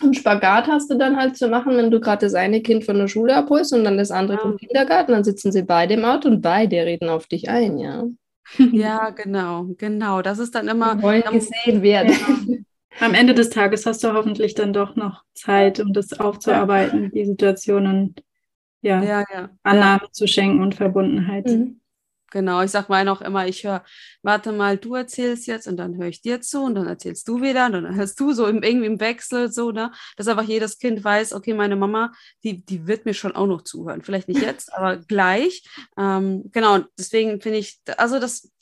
Und Spagat hast du dann halt zu machen, wenn du gerade das eine Kind von der Schule abholst und dann das andere ja. vom Kindergarten, dann sitzen sie beide im Auto und beide reden auf dich ein, ja. Ja, genau, genau. Das ist dann immer. wollen gesehen werden. Am Ende des Tages hast du hoffentlich dann doch noch Zeit, um das aufzuarbeiten, die Situationen ja, ja, ja. Annahme ja. zu schenken und Verbundenheit. Mhm. Genau, ich sag mal auch immer, ich höre, warte mal, du erzählst jetzt und dann höre ich dir zu und dann erzählst du wieder und dann hörst du so im, irgendwie im Wechsel so, ne? Dass einfach jedes Kind weiß, okay, meine Mama, die, die wird mir schon auch noch zuhören. Vielleicht nicht jetzt, aber gleich. Ähm, genau, deswegen finde ich, also das,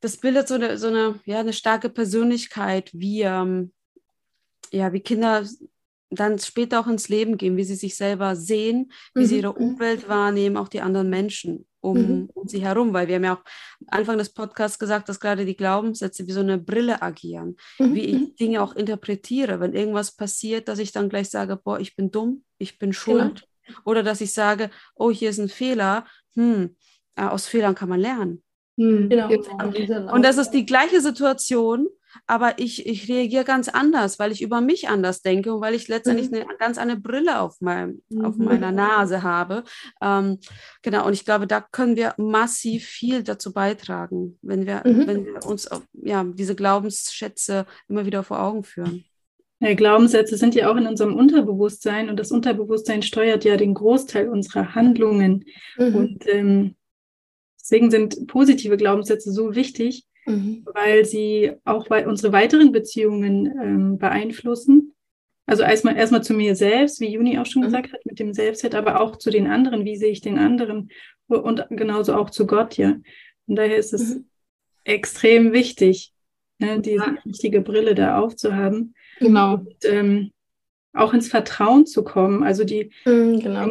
das bildet so eine, so eine, ja, eine starke Persönlichkeit, wie, ähm, ja, wie Kinder dann später auch ins Leben gehen, wie sie sich selber sehen, wie mhm. sie ihre Umwelt wahrnehmen, auch die anderen Menschen um, mhm. um sie herum, weil wir haben ja auch Anfang des Podcasts gesagt, dass gerade die Glaubenssätze wie so eine Brille agieren, mhm. wie ich mhm. Dinge auch interpretiere, wenn irgendwas passiert, dass ich dann gleich sage, boah, ich bin dumm, ich bin genau. schuld, genau. oder dass ich sage, oh, hier ist ein Fehler, hm, äh, aus Fehlern kann man lernen. Mhm. Genau. Und das ist die gleiche Situation, aber ich, ich reagiere ganz anders, weil ich über mich anders denke und weil ich letztendlich mhm. eine ganz andere Brille auf, meinem, mhm. auf meiner Nase habe. Ähm, genau, und ich glaube, da können wir massiv viel dazu beitragen, wenn wir, mhm. wenn wir uns ja, diese Glaubensschätze immer wieder vor Augen führen. Ja, Glaubenssätze sind ja auch in unserem Unterbewusstsein und das Unterbewusstsein steuert ja den Großteil unserer Handlungen. Mhm. Und ähm, deswegen sind positive Glaubenssätze so wichtig, mhm. weil sie auch unsere weiteren Beziehungen ähm, beeinflussen. Also erstmal erstmal zu mir selbst, wie Juni auch schon mhm. gesagt hat, mit dem Selbstwert, aber auch zu den anderen, wie sehe ich den anderen und genauso auch zu Gott, ja. Und daher ist es mhm. extrem wichtig, ne, diese ja. richtige Brille da aufzuhaben. Genau. Und, ähm, auch ins Vertrauen zu kommen, also die mhm, genau,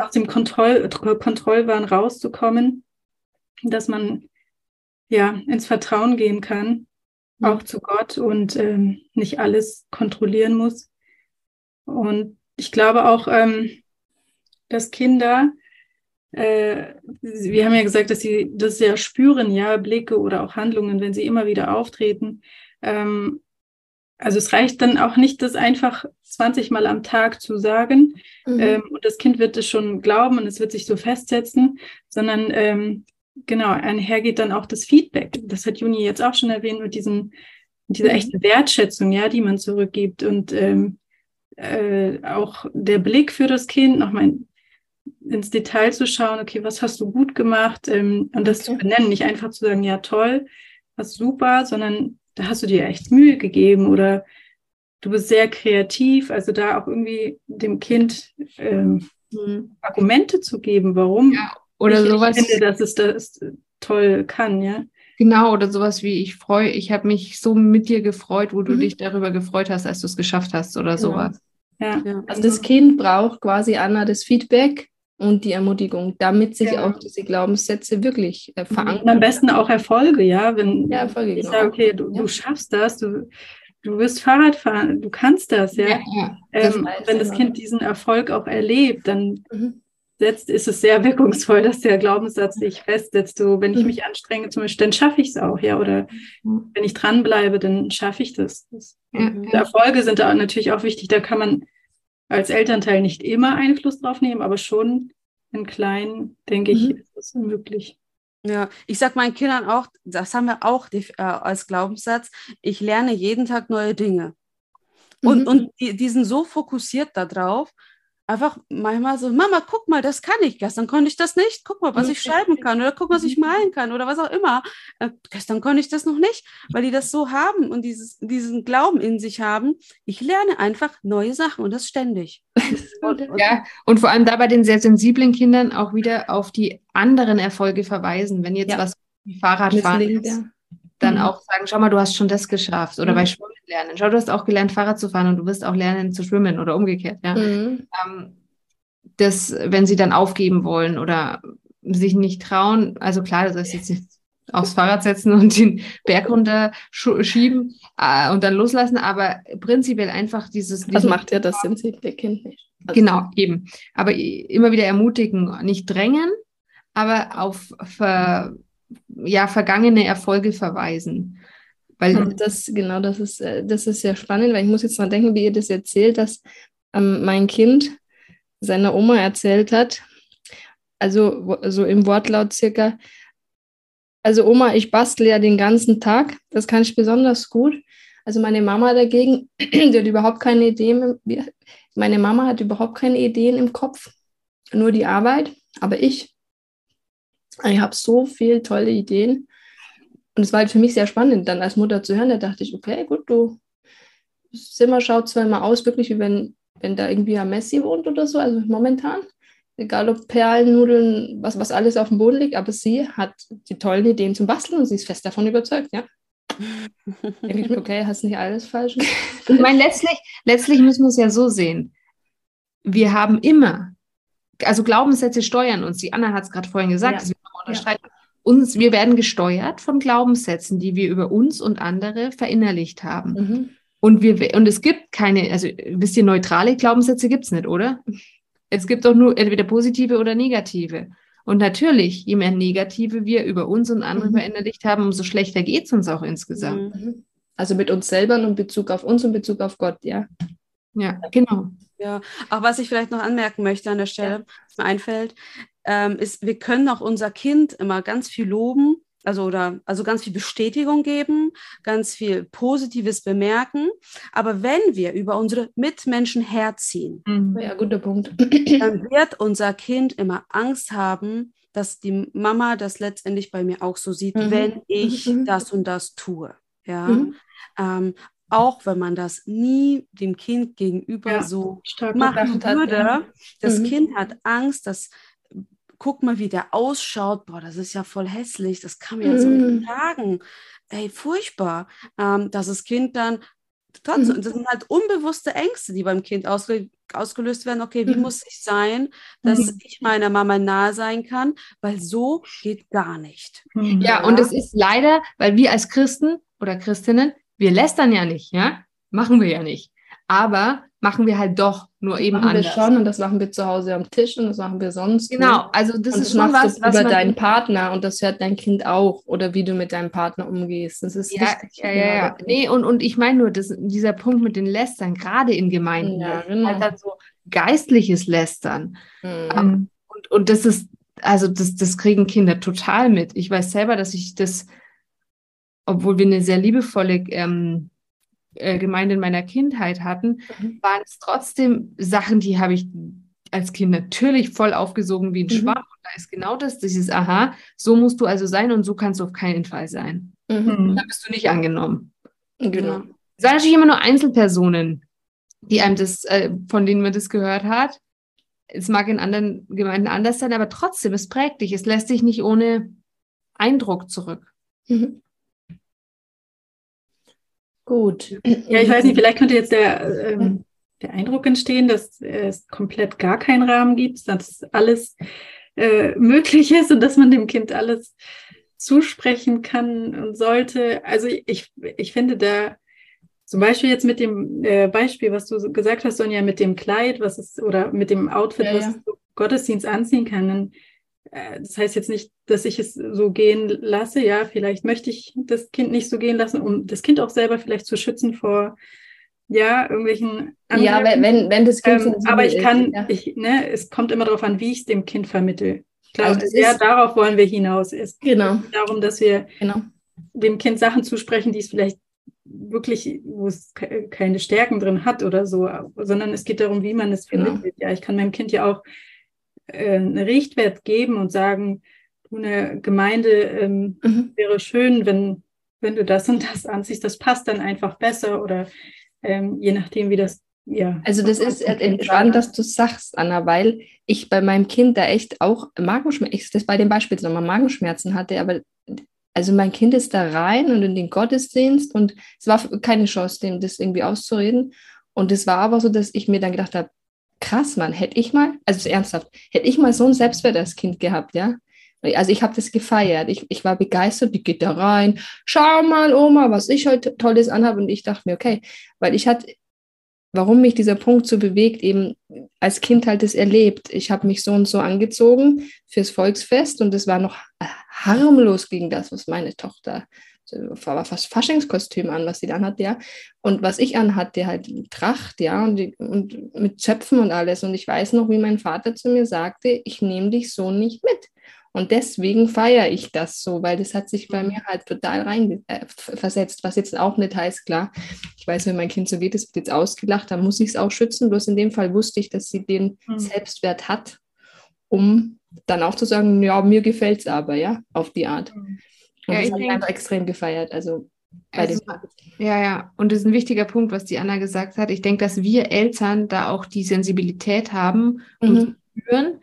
aus dem Kontroll, Kontrollwahn rauszukommen, dass man ja, ins Vertrauen gehen kann, mhm. auch zu Gott und ähm, nicht alles kontrollieren muss. Und ich glaube auch, ähm, dass Kinder, äh, wir haben ja gesagt, dass sie das ja spüren, ja, Blicke oder auch Handlungen, wenn sie immer wieder auftreten. Ähm, also es reicht dann auch nicht, das einfach 20 Mal am Tag zu sagen mhm. ähm, und das Kind wird es schon glauben und es wird sich so festsetzen, sondern ähm, genau, einhergeht dann auch das Feedback. Das hat Juni jetzt auch schon erwähnt mit diesem, mit dieser mhm. echten Wertschätzung, ja, die man zurückgibt und ähm, äh, auch der Blick für das Kind, nochmal ins Detail zu schauen, okay, was hast du gut gemacht ähm, und das okay. zu benennen, nicht einfach zu sagen, ja toll, was super, sondern da hast du dir echt Mühe gegeben oder du bist sehr kreativ, also da auch irgendwie dem Kind ähm, mhm. Argumente zu geben, warum ja, oder ich, sowas. Ich finde, dass es das toll kann, ja. Genau, oder sowas wie ich freue, ich habe mich so mit dir gefreut, wo du mhm. dich darüber gefreut hast, als du es geschafft hast oder genau. sowas. Ja. ja. Also das Kind braucht quasi Anna das Feedback und die Ermutigung, damit sich ja. auch diese Glaubenssätze wirklich äh, verankern. Und am besten auch Erfolge, ja. Wenn ja, Erfolge, ich genau. sage, okay, du, ja. du schaffst das, du, du wirst Fahrrad fahren, du kannst das, ja. ja, ähm, das wenn das Kind diesen Erfolg auch erlebt, dann mhm setzt, ist es sehr wirkungsvoll, dass der Glaubenssatz sich festsetzt. So, wenn ich mhm. mich anstrenge, zum Beispiel, dann schaffe ich es auch, ja. Oder mhm. wenn ich dranbleibe, dann schaffe ich das. das ja, Erfolge sind da natürlich auch wichtig. Da kann man als Elternteil nicht immer Einfluss drauf nehmen, aber schon in kleinen, denke ich, mhm. ist es möglich. Ja, ich sage meinen Kindern auch, das haben wir auch die, äh, als Glaubenssatz, ich lerne jeden Tag neue Dinge. Und, mhm. und die, die sind so fokussiert darauf, einfach manchmal so, Mama, guck mal, das kann ich. Gestern konnte ich das nicht. Guck mal, was ich schreiben kann oder guck, was ich malen kann oder was auch immer. Äh, gestern konnte ich das noch nicht, weil die das so haben und dieses, diesen Glauben in sich haben. Ich lerne einfach neue Sachen und das ständig. und, ja, und vor allem da bei den sehr sensiblen Kindern auch wieder auf die anderen Erfolge verweisen. Wenn jetzt ja. was wie Fahrradfahren ist, ja dann mhm. auch sagen, schau mal, du hast schon das geschafft. Oder mhm. bei Schwimmen lernen. Schau, du hast auch gelernt, Fahrrad zu fahren und du wirst auch lernen zu schwimmen oder umgekehrt. Ja. Mhm. Ähm, das, wenn sie dann aufgeben wollen oder sich nicht trauen, also klar, das heißt jetzt nicht aufs Fahrrad setzen und den Berg runter schieben äh, und dann loslassen, aber prinzipiell einfach dieses. Das macht ja das sensible Kind nicht. Also genau, eben. Aber immer wieder ermutigen, nicht drängen, aber auf ver, ja, vergangene Erfolge verweisen. Weil Und das, genau, das ist, äh, das ist sehr spannend, weil ich muss jetzt mal denken, wie ihr das erzählt, dass ähm, mein Kind seiner Oma erzählt hat, also so im Wortlaut circa, also Oma, ich bastle ja den ganzen Tag, das kann ich besonders gut. Also meine Mama dagegen, die hat überhaupt keine Ideen, meine Mama hat überhaupt keine Ideen im Kopf, nur die Arbeit, aber ich, ich habe so viele tolle Ideen. Und es war halt für mich sehr spannend, dann als Mutter zu hören. Da dachte ich, okay, gut, du Zimmer schaut zweimal aus, wirklich wie wenn, wenn da irgendwie ein Messi wohnt oder so, also momentan. Egal ob Perlen, Nudeln, was, was alles auf dem Boden liegt, aber sie hat die tollen Ideen zum Basteln und sie ist fest davon überzeugt, ja. Denke ich mir, okay, hast nicht alles falsch. Ich meine, letztlich, letztlich müssen wir es ja so sehen. Wir haben immer, also Glaubenssätze steuern uns. Die Anna hat es gerade vorhin gesagt, Ja. Unterstreichen. Uns, wir werden gesteuert von Glaubenssätzen, die wir über uns und andere verinnerlicht haben. Mhm. Und, wir, und es gibt keine, also wisst ihr, neutrale Glaubenssätze gibt es nicht, oder? Es gibt doch nur entweder positive oder negative. Und natürlich, je mehr negative wir über uns und andere Mhm. verinnerlicht haben, umso schlechter geht es uns auch insgesamt. Mhm. Mhm. Also mit uns selber und in Bezug auf uns und in Bezug auf Gott, ja. Ja, genau. Ja, auch was ich vielleicht noch anmerken möchte an der Stelle, was mir einfällt, ähm, ist, wir können auch unser Kind immer ganz viel loben, also oder also ganz viel Bestätigung geben, ganz viel Positives bemerken. Aber wenn wir über unsere Mitmenschen herziehen, Mhm. Ja, guter Punkt. dann wird unser Kind immer Angst haben, dass die Mama das letztendlich bei mir auch so sieht, Mhm. wenn ich Mhm. das und das tue. Ja. Mhm. Ähm, auch wenn man das nie dem Kind gegenüber Ja. so Stark machen würde, ja. das Mhm. Kind hat Angst, dass guck mal, wie der ausschaut. Boah, das ist ja voll hässlich. Das kann man ja so Mhm. nicht sagen. Ey, furchtbar. Ähm, dass das Kind dann trotzdem, Mhm. das sind halt unbewusste Ängste, die beim Kind ausge ausgelöst werden. Okay, wie Mhm. muss ich sein, dass Mhm. ich meiner Mama nahe sein kann? Weil so geht gar nicht. Mhm. Ja, und es ist leider, weil wir als Christen oder Christinnen, wir lästern ja nicht, ja? Machen wir ja nicht. Aber machen wir halt doch, nur eben machen anders. wir schon und das machen wir zu Hause am Tisch und das machen wir sonst. Genau, also das und ist das schon was, was über deinen Partner und das hört dein Kind auch oder wie du mit deinem Partner umgehst. Das ist ja, wichtig. ja, ja, ja. Genau. Nee, und, und ich meine nur, das, dieser Punkt mit den Lästern, gerade in Gemeinden, Ja, genau. halt dann so geistliches Lästern. Mhm. Und, und das ist, also das, das kriegen Kinder total mit. Ich weiß selber, dass ich das, obwohl wir eine sehr liebevolle ähm, äh, Gemeinde in meiner Kindheit hatten, Mhm. waren es trotzdem Sachen, die habe ich als Kind natürlich voll aufgesogen wie ein Mhm. Schwamm. Und da ist genau das, dieses Aha, so musst du also sein und so kannst du auf keinen Fall sein. Mhm. Da bist du nicht angenommen. Genau. Es waren natürlich immer nur Einzelpersonen, die einem das, äh, von denen man das gehört hat. Es mag in anderen Gemeinden anders sein, aber trotzdem, es prägt dich. Es lässt dich nicht ohne Eindruck zurück. Mhm. Gut. Ja, ich weiß nicht, vielleicht könnte jetzt der, ähm, der Eindruck entstehen, dass es komplett gar keinen Rahmen gibt, dass alles äh, möglich ist und dass man dem Kind alles zusprechen kann und sollte. Also ich, ich finde da zum Beispiel jetzt mit dem äh, Beispiel, was du gesagt hast, Sonja, mit dem Kleid, was es oder mit dem Outfit, Ja, was ja. Gottesdienst anziehen kann, dann, das heißt jetzt nicht, dass ich es so gehen lasse. Ja, vielleicht möchte ich das Kind nicht so gehen lassen, um das Kind auch selber vielleicht zu schützen vor ja irgendwelchen Ja, Angriffen. wenn, wenn, wenn das Kind Ähm, aber ich ist, kann, ja. ich, ne, es kommt immer darauf an, wie ich es dem Kind vermittel. Glaube, Also ja, darauf wollen wir hinaus. Es geht Genau, darum, dass wir genau. dem Kind Sachen zusprechen, die es vielleicht wirklich, wo es ke- keine Stärken drin hat oder so, sondern es geht darum, wie man es Genau. vermittelt. Ja, ich kann meinem Kind ja auch äh, einen Richtwert geben und sagen, du, eine Gemeinde ähm, Mhm. wäre schön, wenn, wenn du das und das anziehst, das passt dann einfach besser oder ähm, je nachdem, wie das, ja. Also das ist entspannt, dass du sagst, Anna, weil ich bei meinem Kind da echt auch Magenschmerzen, ich das bei dem Beispiel jetzt nochmal Magenschmerzen hatte, aber also mein Kind ist da rein und in den Gottesdienst und es war keine Chance, dem das irgendwie auszureden. Und es war aber so, dass ich mir dann gedacht habe, krass, Mann, hätte ich mal, also ernsthaft, hätte ich mal so ein Selbstwert als Kind gehabt, ja. Also ich habe das gefeiert. Ich, ich war begeistert, die geht da rein. Schau mal, Oma, was ich heute Tolles anhabe. Und ich dachte mir, okay, weil ich hatte warum mich dieser Punkt so bewegt, eben als Kind halt es erlebt. Ich habe mich so und so angezogen fürs Volksfest und es war noch harmlos gegen das, was meine Tochter war fast Faschingskostüm an, was sie dann hat, ja. Und was ich anhatte, halt Tracht, ja, und, die, und mit Zöpfen und alles. Und ich weiß noch, wie mein Vater zu mir sagte, ich nehme dich so nicht mit. Und deswegen feiere ich das so, weil das hat sich bei mhm. mir halt total rein äh, versetzt, was jetzt auch nicht heißt, klar, ich weiß, wenn mein Kind so geht, es wird jetzt ausgelacht, dann muss ich es auch schützen. Bloß in dem Fall wusste ich, dass sie den mhm. Selbstwert hat, um dann auch zu sagen, ja, mir gefällt es aber, ja, auf die Art. Mhm. Und ja, das habe ich einfach extrem gefeiert. Also, also ja, ja. Und das ist ein wichtiger Punkt, was die Anna gesagt hat. Ich denke, dass wir Eltern da auch die Sensibilität haben und mhm. spüren,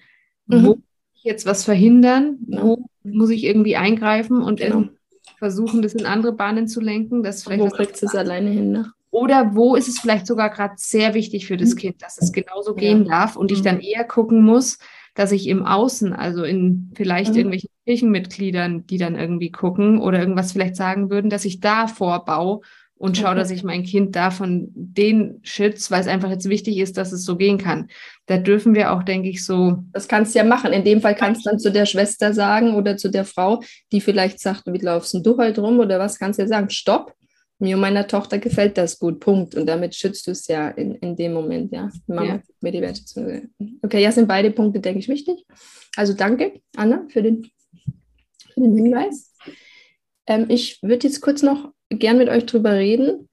mhm. wo jetzt was verhindern, wo muss ich irgendwie eingreifen und genau. versuchen, das in andere Bahnen zu lenken. Dass vielleicht wo kriegt es alleine hin? Ne? Oder wo ist es vielleicht sogar gerade sehr wichtig für das mhm. Kind, dass es genauso gehen darf und ich mhm. dann eher gucken muss, dass ich im Außen, also in vielleicht mhm. irgendwelchen Kirchenmitgliedern, die dann irgendwie gucken oder irgendwas vielleicht sagen würden, dass ich da vorbau und schaue, dass ich mein Kind da von denen schütze, weil es einfach jetzt wichtig ist, dass es so gehen kann. Da dürfen wir auch, denke ich, so. Das kannst du ja machen. In dem Fall kannst du dann zu der Schwester sagen oder zu der Frau, die vielleicht sagt, wie laufst du halt rum oder was, kannst du ja sagen, stopp. Mir und meiner Tochter gefällt das gut, Punkt. Und damit schützt du es ja in, in dem Moment, ja. Mama ja. mir die Wertschätzung. Okay, ja, sind beide Punkte, denke ich, wichtig. Also danke, Anna, für den, für den Hinweis. Ähm, ich würde jetzt kurz noch gern mit euch drüber reden.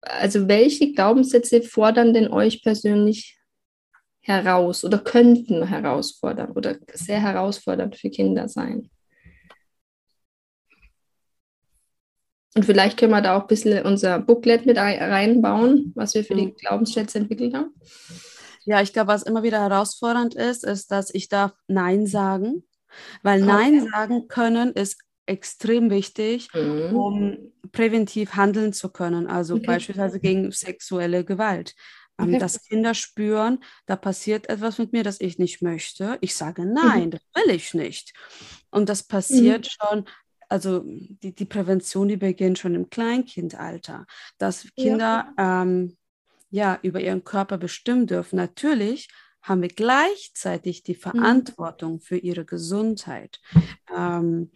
Also welche Glaubenssätze fordern denn euch persönlich heraus oder könnten herausfordern oder sehr herausfordernd für Kinder sein? Und vielleicht können wir da auch ein bisschen unser Booklet mit reinbauen, was wir für die mhm. Glaubenssätze entwickelt haben. Ja, ich glaube, was immer wieder herausfordernd ist, ist, dass ich darf Nein sagen, weil okay. Nein sagen können ist extrem wichtig, mhm. um präventiv handeln zu können, also okay. beispielsweise gegen sexuelle Gewalt. Ähm, okay. Dass Kinder spüren, da passiert etwas mit mir, das ich nicht möchte. Ich sage nein, mhm. das will ich nicht. Und das passiert mhm. schon, also die, die Prävention, die beginnt schon im Kleinkindalter, dass Kinder ja. Ähm, ja über ihren Körper bestimmen dürfen. Natürlich haben wir gleichzeitig die mhm. Verantwortung für ihre Gesundheit. Ähm,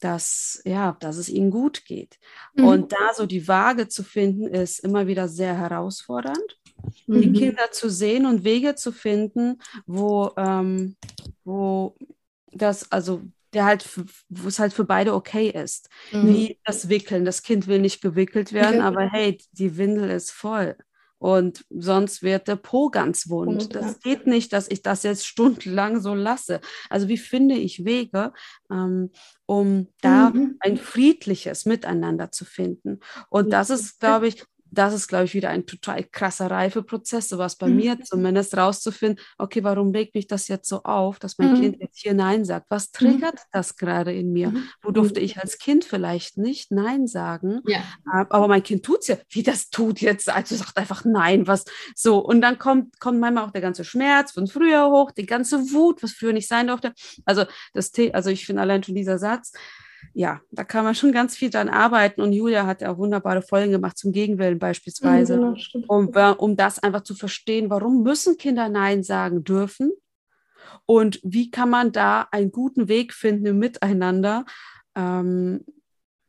dass, ja, dass es ihnen gut geht. Mhm. Und da so die Waage zu finden, ist immer wieder sehr herausfordernd. Mhm. Die Kinder zu sehen und Wege zu finden, wo, ähm, wo das, also der halt, wo es halt für beide okay ist. Mhm. Wie das Wickeln. Das Kind will nicht gewickelt werden, aber hey, die Windel ist voll und sonst wird der Po ganz wund. Das geht nicht, dass ich das jetzt stundenlang so lasse. Also wie finde ich Wege, ähm, um da mhm. ein friedliches Miteinander zu finden? Und das ist, glaube ich, das ist, glaube ich, wieder ein total krasser Reifeprozess, sowas bei mhm. mir zumindest rauszufinden, okay, warum regt mich das jetzt so auf, dass mein mhm. Kind jetzt hier Nein sagt? Was mhm. triggert mhm. das gerade in mir? Mhm. Wo durfte ich als Kind vielleicht nicht Nein sagen? Ja. Aber mein Kind tut es ja, wie das tut jetzt, also sagt einfach Nein, was so. Und dann kommt, kommt manchmal auch der ganze Schmerz von früher hoch, die ganze Wut, was früher nicht sein durfte. Also, das, also ich finde allein schon dieser Satz, ja, da kann man schon ganz viel dran arbeiten. Und Julia hat ja auch wunderbare Folgen gemacht zum Gegenwillen beispielsweise, mhm, genau, um, um das einfach zu verstehen, warum müssen Kinder Nein sagen dürfen und wie kann man da einen guten Weg finden im Miteinander, ähm,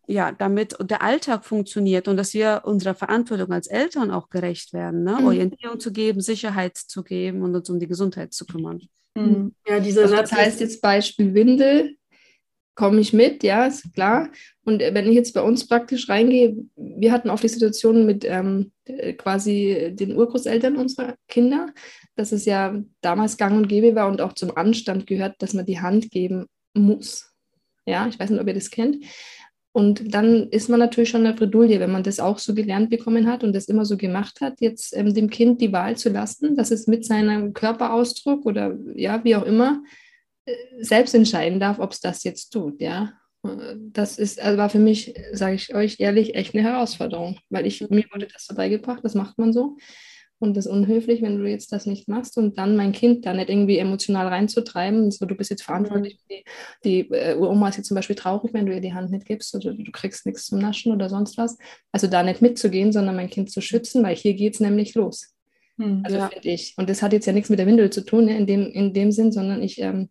ja, damit der Alltag funktioniert und dass wir unserer Verantwortung als Eltern auch gerecht werden, ne? Mhm. Orientierung zu geben, Sicherheit zu geben und uns um die Gesundheit zu kümmern. Mhm. Ja, dieser also Satz heißt jetzt Beispiel Windel, komme ich mit, ja, ist klar. Und wenn ich jetzt bei uns praktisch reingehe, wir hatten auch die Situation mit ähm, quasi den Urgroßeltern unserer Kinder, dass es ja damals gang und gäbe war und auch zum Anstand gehört, dass man die Hand geben muss. Ja, ich weiß nicht, ob ihr das kennt. Und dann ist man natürlich schon eine Bredouille, wenn man das auch so gelernt bekommen hat und das immer so gemacht hat, jetzt ähm, dem Kind die Wahl zu lassen, dass es mit seinem Körperausdruck oder ja, wie auch immer, selbst entscheiden darf, ob es das jetzt tut, ja. Das ist, also war für mich, sage ich euch ehrlich, echt eine Herausforderung, weil ich, mir wurde das so beigebracht, das macht man so. und das ist unhöflich, wenn du jetzt das nicht machst und dann mein Kind da nicht irgendwie emotional reinzutreiben. So, du bist jetzt verantwortlich. Mhm. Die, die äh, Oma ist jetzt zum Beispiel traurig, wenn du ihr die Hand nicht gibst oder du kriegst nichts zum Naschen oder sonst was. Also da nicht mitzugehen, sondern mein Kind zu schützen, weil hier geht es nämlich los. Mhm, also ja. finde ich. Und das hat jetzt ja nichts mit der Windel zu tun, ne, in, dem, in dem Sinn, sondern ich ähm,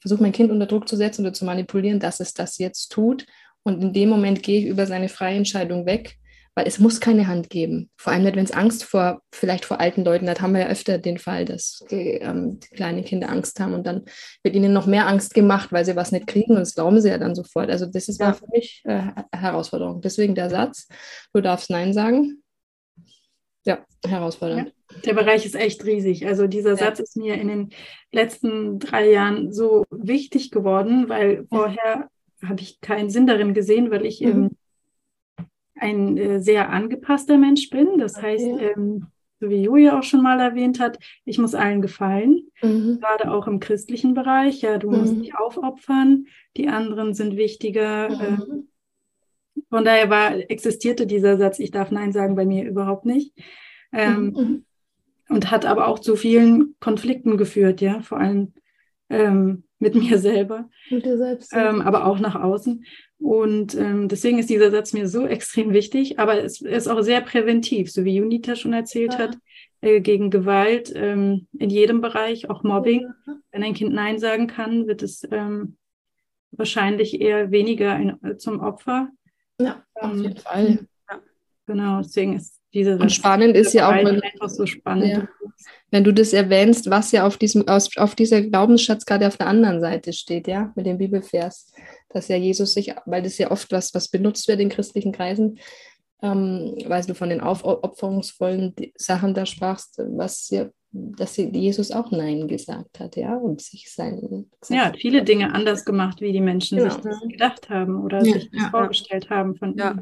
versuche mein Kind unter Druck zu setzen oder zu manipulieren, dass es das jetzt tut. Und in dem Moment gehe ich über seine freie Entscheidung weg weil es muss keine Hand geben. Vor allem nicht, wenn es Angst vor, vielleicht vor alten Leuten hat, haben wir ja öfter den Fall, dass die, ähm, die kleine Kinder Angst haben und dann wird ihnen noch mehr Angst gemacht, weil sie was nicht kriegen und das glauben sie ja dann sofort. Also das ist ja. für mich äh, Herausforderung. Deswegen der Satz, du darfst Nein sagen. Ja, herausfordernd. Ja, der Bereich ist echt riesig. Also dieser ja. Satz ist mir in den letzten drei Jahren so wichtig geworden, weil vorher habe ich keinen Sinn darin gesehen, weil ich mhm. ähm, ein äh, sehr angepasster Mensch bin. Das heißt, ähm, so wie Julia auch schon mal erwähnt hat, ich muss allen gefallen, mhm. gerade auch im christlichen Bereich. Ja, du mhm. musst dich aufopfern, die anderen sind wichtiger. Mhm. Äh, von daher war, existierte dieser Satz, ich darf Nein sagen, bei mir überhaupt nicht. Ähm, mhm. Und hat aber auch zu vielen Konflikten geführt, ja, vor allem ähm, mit mir selber, mit selbst, ähm, aber auch nach außen. Und ähm, deswegen ist dieser Satz mir so extrem wichtig, aber es ist auch sehr präventiv, so wie Junita schon erzählt ja. hat, äh, gegen Gewalt ähm, in jedem Bereich, auch Mobbing. Ja. Wenn ein Kind Nein sagen kann, wird es ähm, wahrscheinlich eher weniger ein, äh, zum Opfer. Ja, auf ähm, jeden Fall. Ja. Genau, deswegen ist diese Und spannend ist ja auch, wenn, so spannend. Ja. Wenn du das erwähnst, was ja auf diesem, auf dieser Glaubensschatzkarte auf der anderen Seite steht, ja, mit dem Bibelvers dass ja Jesus sich, weil das ja oft was, was benutzt wird in christlichen Kreisen, ähm, weil du von den aufopferungsvollen Sachen da sprachst, was ja, dass Jesus auch Nein gesagt hat, ja, und sich sein. Ja, viele Dinge anders gemacht, wie die Menschen genau. sich das gedacht haben oder ja, sich das ja, vorgestellt ja. haben von ja.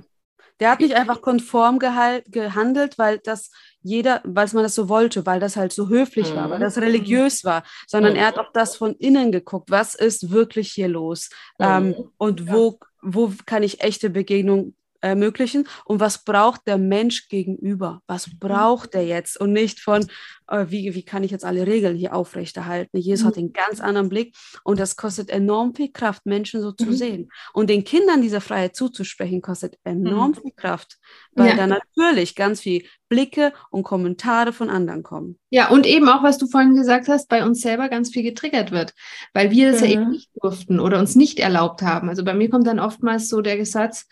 Der hat nicht einfach konform gehandelt, weil das jeder, weil man das so wollte, weil das halt so höflich mhm. war, weil das religiös war, sondern mhm. er hat auch das von innen geguckt, was ist wirklich hier los mhm. ähm, und wo, wo kann ich echte Begegnung ermöglichen und was braucht der Mensch gegenüber? Was mhm. braucht er jetzt? Und nicht von, äh, wie, wie kann ich jetzt alle Regeln hier aufrechterhalten? Jesus mhm. hat einen ganz anderen Blick und das kostet enorm viel Kraft, Menschen so zu mhm. sehen. Und den Kindern diese Freiheit zuzusprechen, kostet enorm mhm. viel Kraft, weil ja. da natürlich ganz viel Blicke und Kommentare von anderen kommen. Ja, und eben auch, was du vorhin gesagt hast, bei uns selber ganz viel getriggert wird, weil wir das ja eben nicht durften oder uns nicht erlaubt haben. Also bei mir kommt dann oftmals so der Satz,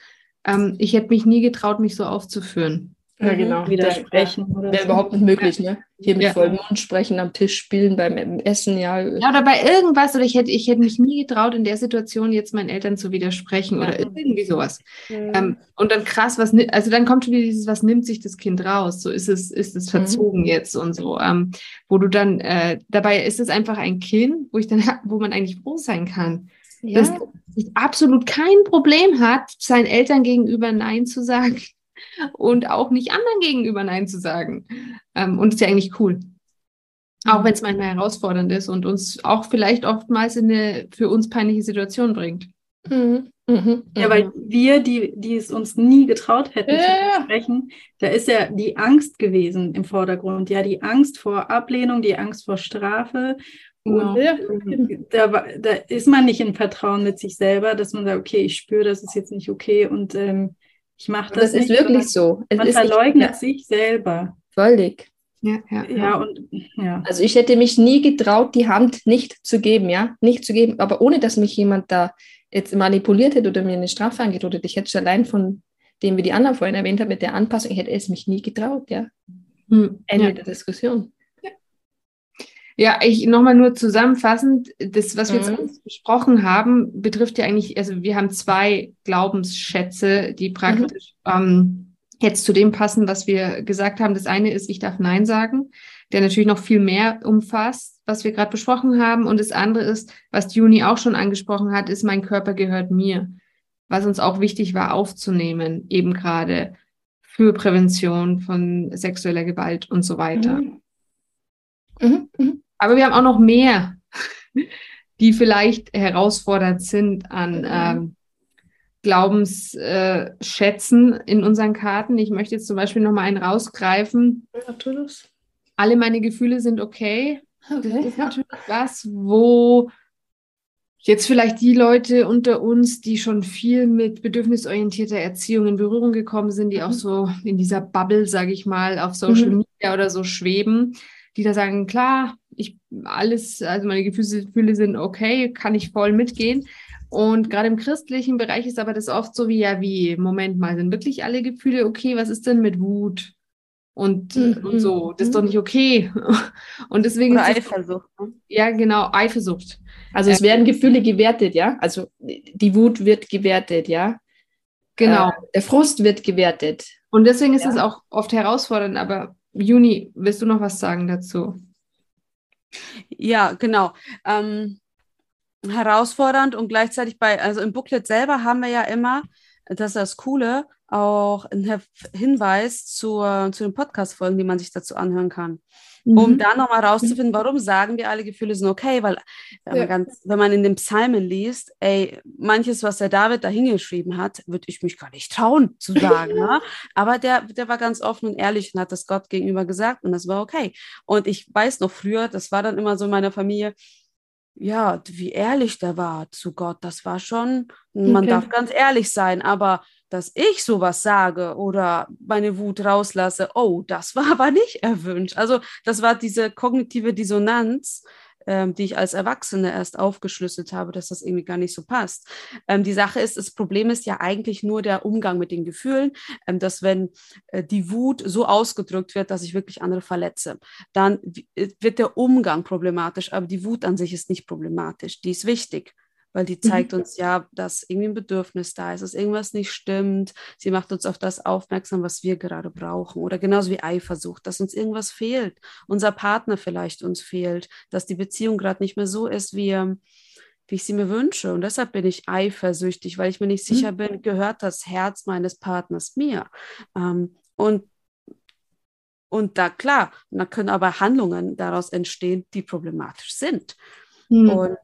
ähm, ich hätte mich nie getraut, mich so aufzuführen. Ja, mhm. genau. Widersprechen. Wäre so. überhaupt nicht möglich, ne? Hier mit ja. vollem Mund sprechen, am Tisch spielen, beim Essen, ja. Ja, oder bei irgendwas, oder ich hätte, ich hätte mich nie getraut, in der Situation jetzt meinen Eltern zu widersprechen ja. oder irgendwie sowas. Mhm. Ähm, und dann krass, was, also dann kommt schon wieder dieses, was nimmt sich das Kind raus? So ist es, ist es verzogen mhm. jetzt und so. Ähm, wo du dann, äh, dabei ist es einfach ein Kind, wo ich dann, wo man eigentlich froh sein kann ja. dass absolut kein Problem hat, seinen Eltern gegenüber Nein zu sagen und auch nicht anderen gegenüber Nein zu sagen. Ähm, und ist ja eigentlich cool. Auch mhm. wenn es manchmal herausfordernd ist und uns auch vielleicht oftmals in eine für uns peinliche Situation bringt. Mhm. Mhm. Ja, weil mhm. wir, die, die es uns nie getraut hätten ja. zu sprechen, da ist ja die Angst gewesen im Vordergrund. Ja, die Angst vor Ablehnung, die Angst vor Strafe Genau. Ja. Da, da, ist man nicht in Vertrauen mit sich selber, dass man sagt, okay, ich spüre, das ist jetzt nicht okay und ähm, ich mache das. Das ist wirklich so. Es man verleugnet nicht, sich selber. Völlig. Ja, ja, ja. und ja. Also ich hätte mich nie getraut, die Hand nicht zu geben, ja, nicht zu geben, aber ohne dass mich jemand da jetzt manipuliert hätte oder mir eine Strafe angedroht hätte. Ich hätte schon allein von dem, wie die anderen vorhin erwähnt haben, mit der Anpassung, ich hätte es mich nie getraut, ja. Hm. Ende ja. der Diskussion. Ja, ich nochmal nur zusammenfassend, das, was wir mhm. jetzt besprochen haben, betrifft ja eigentlich, also wir haben zwei Glaubensschätze, die praktisch mhm. ähm, jetzt zu dem passen, was wir gesagt haben. Das eine ist, ich darf Nein sagen, der natürlich noch viel mehr umfasst, was wir gerade besprochen haben. Und das andere ist, was Juni auch schon angesprochen hat, ist, mein Körper gehört mir. Was uns auch wichtig war aufzunehmen, eben gerade für Prävention von sexueller Gewalt und so weiter. Mhm. Mhm. mhm. Aber wir haben auch noch mehr, die vielleicht herausfordernd sind an mhm. ähm, Glaubensschätzen äh, in unseren Karten. Ich möchte jetzt zum Beispiel noch mal einen rausgreifen. Ja, alle meine Gefühle sind okay. Okay, das ist natürlich was, wo jetzt vielleicht die Leute unter uns, die schon viel mit bedürfnisorientierter Erziehung in Berührung gekommen sind, die auch Mhm. so in dieser Bubble, sage ich mal, auf Social Mhm. Media oder so schweben, die da sagen, klar, alles, also meine Gefühle sind okay, kann ich voll mitgehen. Und gerade im christlichen Bereich ist aber das oft so wie, ja, wie, Moment mal, sind wirklich alle Gefühle okay? Was ist denn mit Wut? Und, Mhm. und so, das ist doch nicht okay. Und deswegen Oder Eifersucht. ja, genau, Eifersucht. Also es werden Gefühle gewertet, ja? Also die Wut wird gewertet, ja? Genau. Äh, der Frust wird gewertet. Und deswegen ist Ja. es auch oft herausfordernd. Aber Juni, willst du noch was sagen dazu? Ja, genau. Ähm, herausfordernd und gleichzeitig bei, also im Booklet selber haben wir ja immer, das ist das Coole, auch einen Hin- Hinweis zur, zu den Podcast-Folgen, die man sich dazu anhören kann. Um Mhm. da nochmal rauszufinden, warum sagen wir alle Gefühle sind okay, weil wenn, Ja. man ganz, wenn man in den Psalmen liest, ey, manches, was der David da hingeschrieben hat, würde ich mich gar nicht trauen zu sagen. ne? Aber der, der war ganz offen und ehrlich und hat das Gott gegenüber gesagt und das war okay. Und ich weiß noch früher, das war dann immer so in meiner Familie, ja, wie ehrlich der war zu Gott, das war schon, man Okay. darf ganz ehrlich sein, aber dass ich sowas sage oder meine Wut rauslasse, oh, das war aber nicht erwünscht. Also das war diese kognitive Dissonanz, ähm, die ich als Erwachsene erst aufgeschlüsselt habe, dass das irgendwie gar nicht so passt. Ähm, die Sache ist, das Problem ist ja eigentlich nur der Umgang mit den Gefühlen, ähm, dass wenn äh, die Wut so ausgedrückt wird, dass ich wirklich andere verletze, dann äh, wird der Umgang problematisch, aber die Wut an sich ist nicht problematisch. Die ist wichtig, weil die zeigt uns ja, dass irgendwie ein Bedürfnis da ist, dass irgendwas nicht stimmt. Sie macht uns auf das aufmerksam, was wir gerade brauchen. Oder genauso wie Eifersucht, dass uns irgendwas fehlt, unser Partner vielleicht uns fehlt, dass die Beziehung gerade nicht mehr so ist, wie, ähm, wie ich sie mir wünsche. Und deshalb bin ich eifersüchtig, weil ich mir nicht sicher bin, gehört das Herz meines Partners mir. Ähm, und und da klar, da können aber Handlungen daraus entstehen, die problematisch sind. Hm. Und,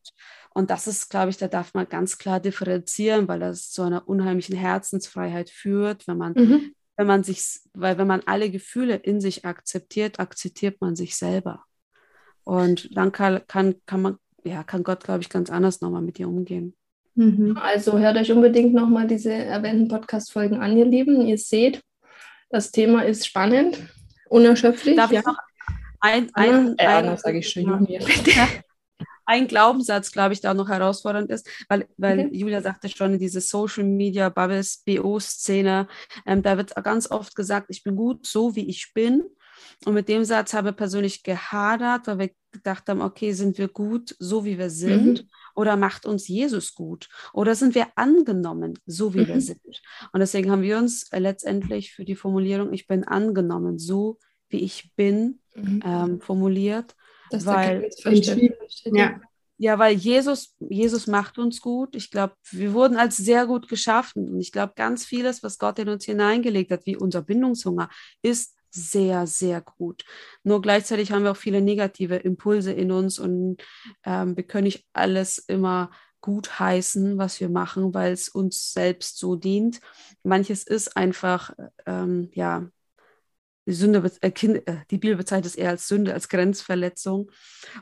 und das ist, glaube ich, da darf man ganz klar differenzieren, weil das zu einer unheimlichen Herzensfreiheit führt, wenn man, Mhm. wenn man sich, weil wenn man alle Gefühle in sich akzeptiert, akzeptiert man sich selber. Und dann kann, kann, kann man, ja, kann Gott, glaube ich, ganz anders nochmal mit dir umgehen. Mhm. Also hört euch unbedingt nochmal diese erwähnten Podcast-Folgen an, ihr Lieben. Ihr seht, das Thema ist spannend, unerschöpflich. Darf ja. ich noch ein, ein, äh, ein, Anna sage ich schon, Ja. Juni. Ein Glaubenssatz, glaube ich, da noch herausfordernd ist, weil, weil Okay. Julia sagte schon, in diese Social Media Bubbles, BO-Szene, ähm, da wird ganz oft gesagt, ich bin gut so, wie ich bin. Und mit dem Satz habe ich persönlich gehadert, weil wir gedacht haben, okay, sind wir gut, so wie wir sind? Oder macht uns Jesus gut? Oder sind wir angenommen, so wie wir Mhm. sind? Und deswegen haben wir uns äh, letztendlich für die Formulierung, ich bin angenommen, so wie ich bin, Mhm. ähm, formuliert. Das weil- steht. Ja. Ja, weil Jesus, Jesus macht uns gut. Ich glaube, wir wurden als sehr gut geschaffen. Und ich glaube, ganz vieles, was Gott in uns hineingelegt hat, wie unser Bindungshunger, ist sehr, sehr gut. Nur gleichzeitig haben wir auch viele negative Impulse in uns und ähm, wir können nicht alles immer gut heißen, was wir machen, weil es uns selbst so dient. Manches ist einfach, ähm, ja, die Sünde, äh, kind, äh, die Bibel bezeichnet es eher als Sünde, als Grenzverletzung.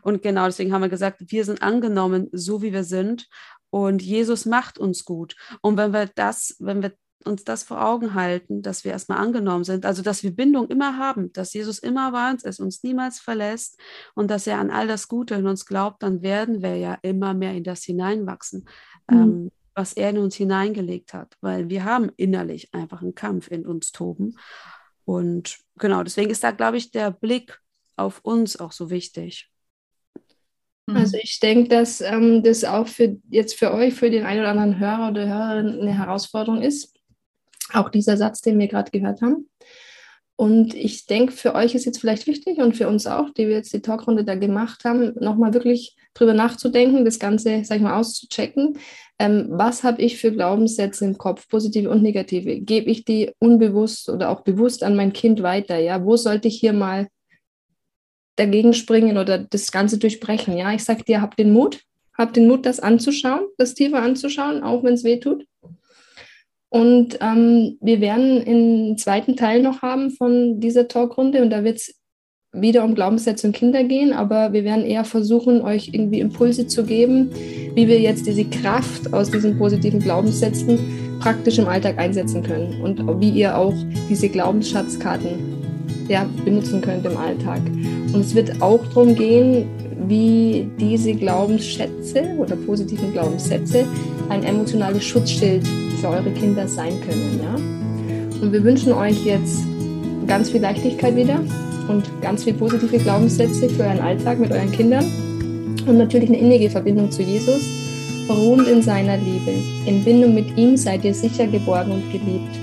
Und genau deswegen haben wir gesagt, wir sind angenommen, so wie wir sind. Und Jesus macht uns gut. Und wenn wir das, wenn wir uns das vor Augen halten, dass wir erstmal angenommen sind, also dass wir Bindung immer haben, dass Jesus immer bei uns ist, uns niemals verlässt und dass er an all das Gute in uns glaubt, dann werden wir ja immer mehr in das hineinwachsen, Mhm. ähm, was er in uns hineingelegt hat, weil wir haben innerlich einfach einen Kampf in uns toben. Und genau, deswegen ist da, glaube ich, der Blick auf uns auch so wichtig. Also ich denke, dass ähm, das auch für jetzt für euch, für den einen oder anderen Hörer oder Hörerin eine Herausforderung ist. Auch dieser Satz, den wir gerade gehört haben. Und ich denke, für euch ist jetzt vielleicht wichtig und für uns auch, die wir jetzt die Talkrunde da gemacht haben, nochmal wirklich drüber nachzudenken, das Ganze, sag ich mal, auszuchecken. Ähm, was habe ich für Glaubenssätze im Kopf, positive und negative? Gebe ich die unbewusst oder auch bewusst an mein Kind weiter? Ja, wo sollte ich hier mal dagegen springen oder das Ganze durchbrechen? Ja, ich sage dir, hab den Mut, hab den Mut, das anzuschauen, das tiefer anzuschauen, auch wenn es weh tut. Und ähm, wir werden einen zweiten Teil noch haben von dieser Talkrunde und da wird es wieder um Glaubenssätze und Kinder gehen, aber wir werden eher versuchen, euch irgendwie Impulse zu geben, wie wir jetzt diese Kraft aus diesen positiven Glaubenssätzen praktisch im Alltag einsetzen können und wie ihr auch diese Glaubensschatzkarten ja, benutzen könnt im Alltag. Und es wird auch darum gehen, wie diese Glaubensschätze oder positiven Glaubenssätze ein emotionales Schutzschild für eure Kinder sein können. Ja? Und wir wünschen euch jetzt ganz viel Leichtigkeit wieder und ganz viel positive Glaubenssätze für euren Alltag mit euren Kindern und natürlich eine innige Verbindung zu Jesus, ruhend in seiner Liebe. In Bindung mit ihm seid ihr sicher geborgen und geliebt.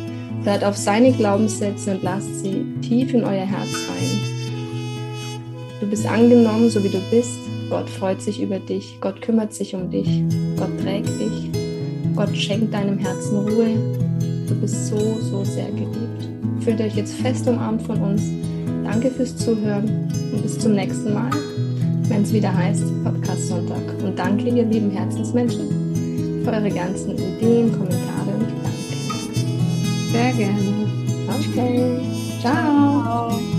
Hört auf seine Glaubenssätze und lasst sie tief in euer Herz rein. Du bist angenommen, so wie du bist. Gott freut sich über dich. Gott kümmert sich um dich. Gott trägt dich. Gott schenkt deinem Herzen Ruhe. Du bist so, so sehr geliebt. Fühlt euch jetzt fest umarmt von uns. Danke fürs Zuhören und bis zum nächsten Mal, wenn es wieder heißt Podcast Sonntag. Und danke, ihr lieben Herzensmenschen, für eure ganzen Ideen, Kommentare und Gedanken. Sehr gerne. Okay. Ciao. Ciao.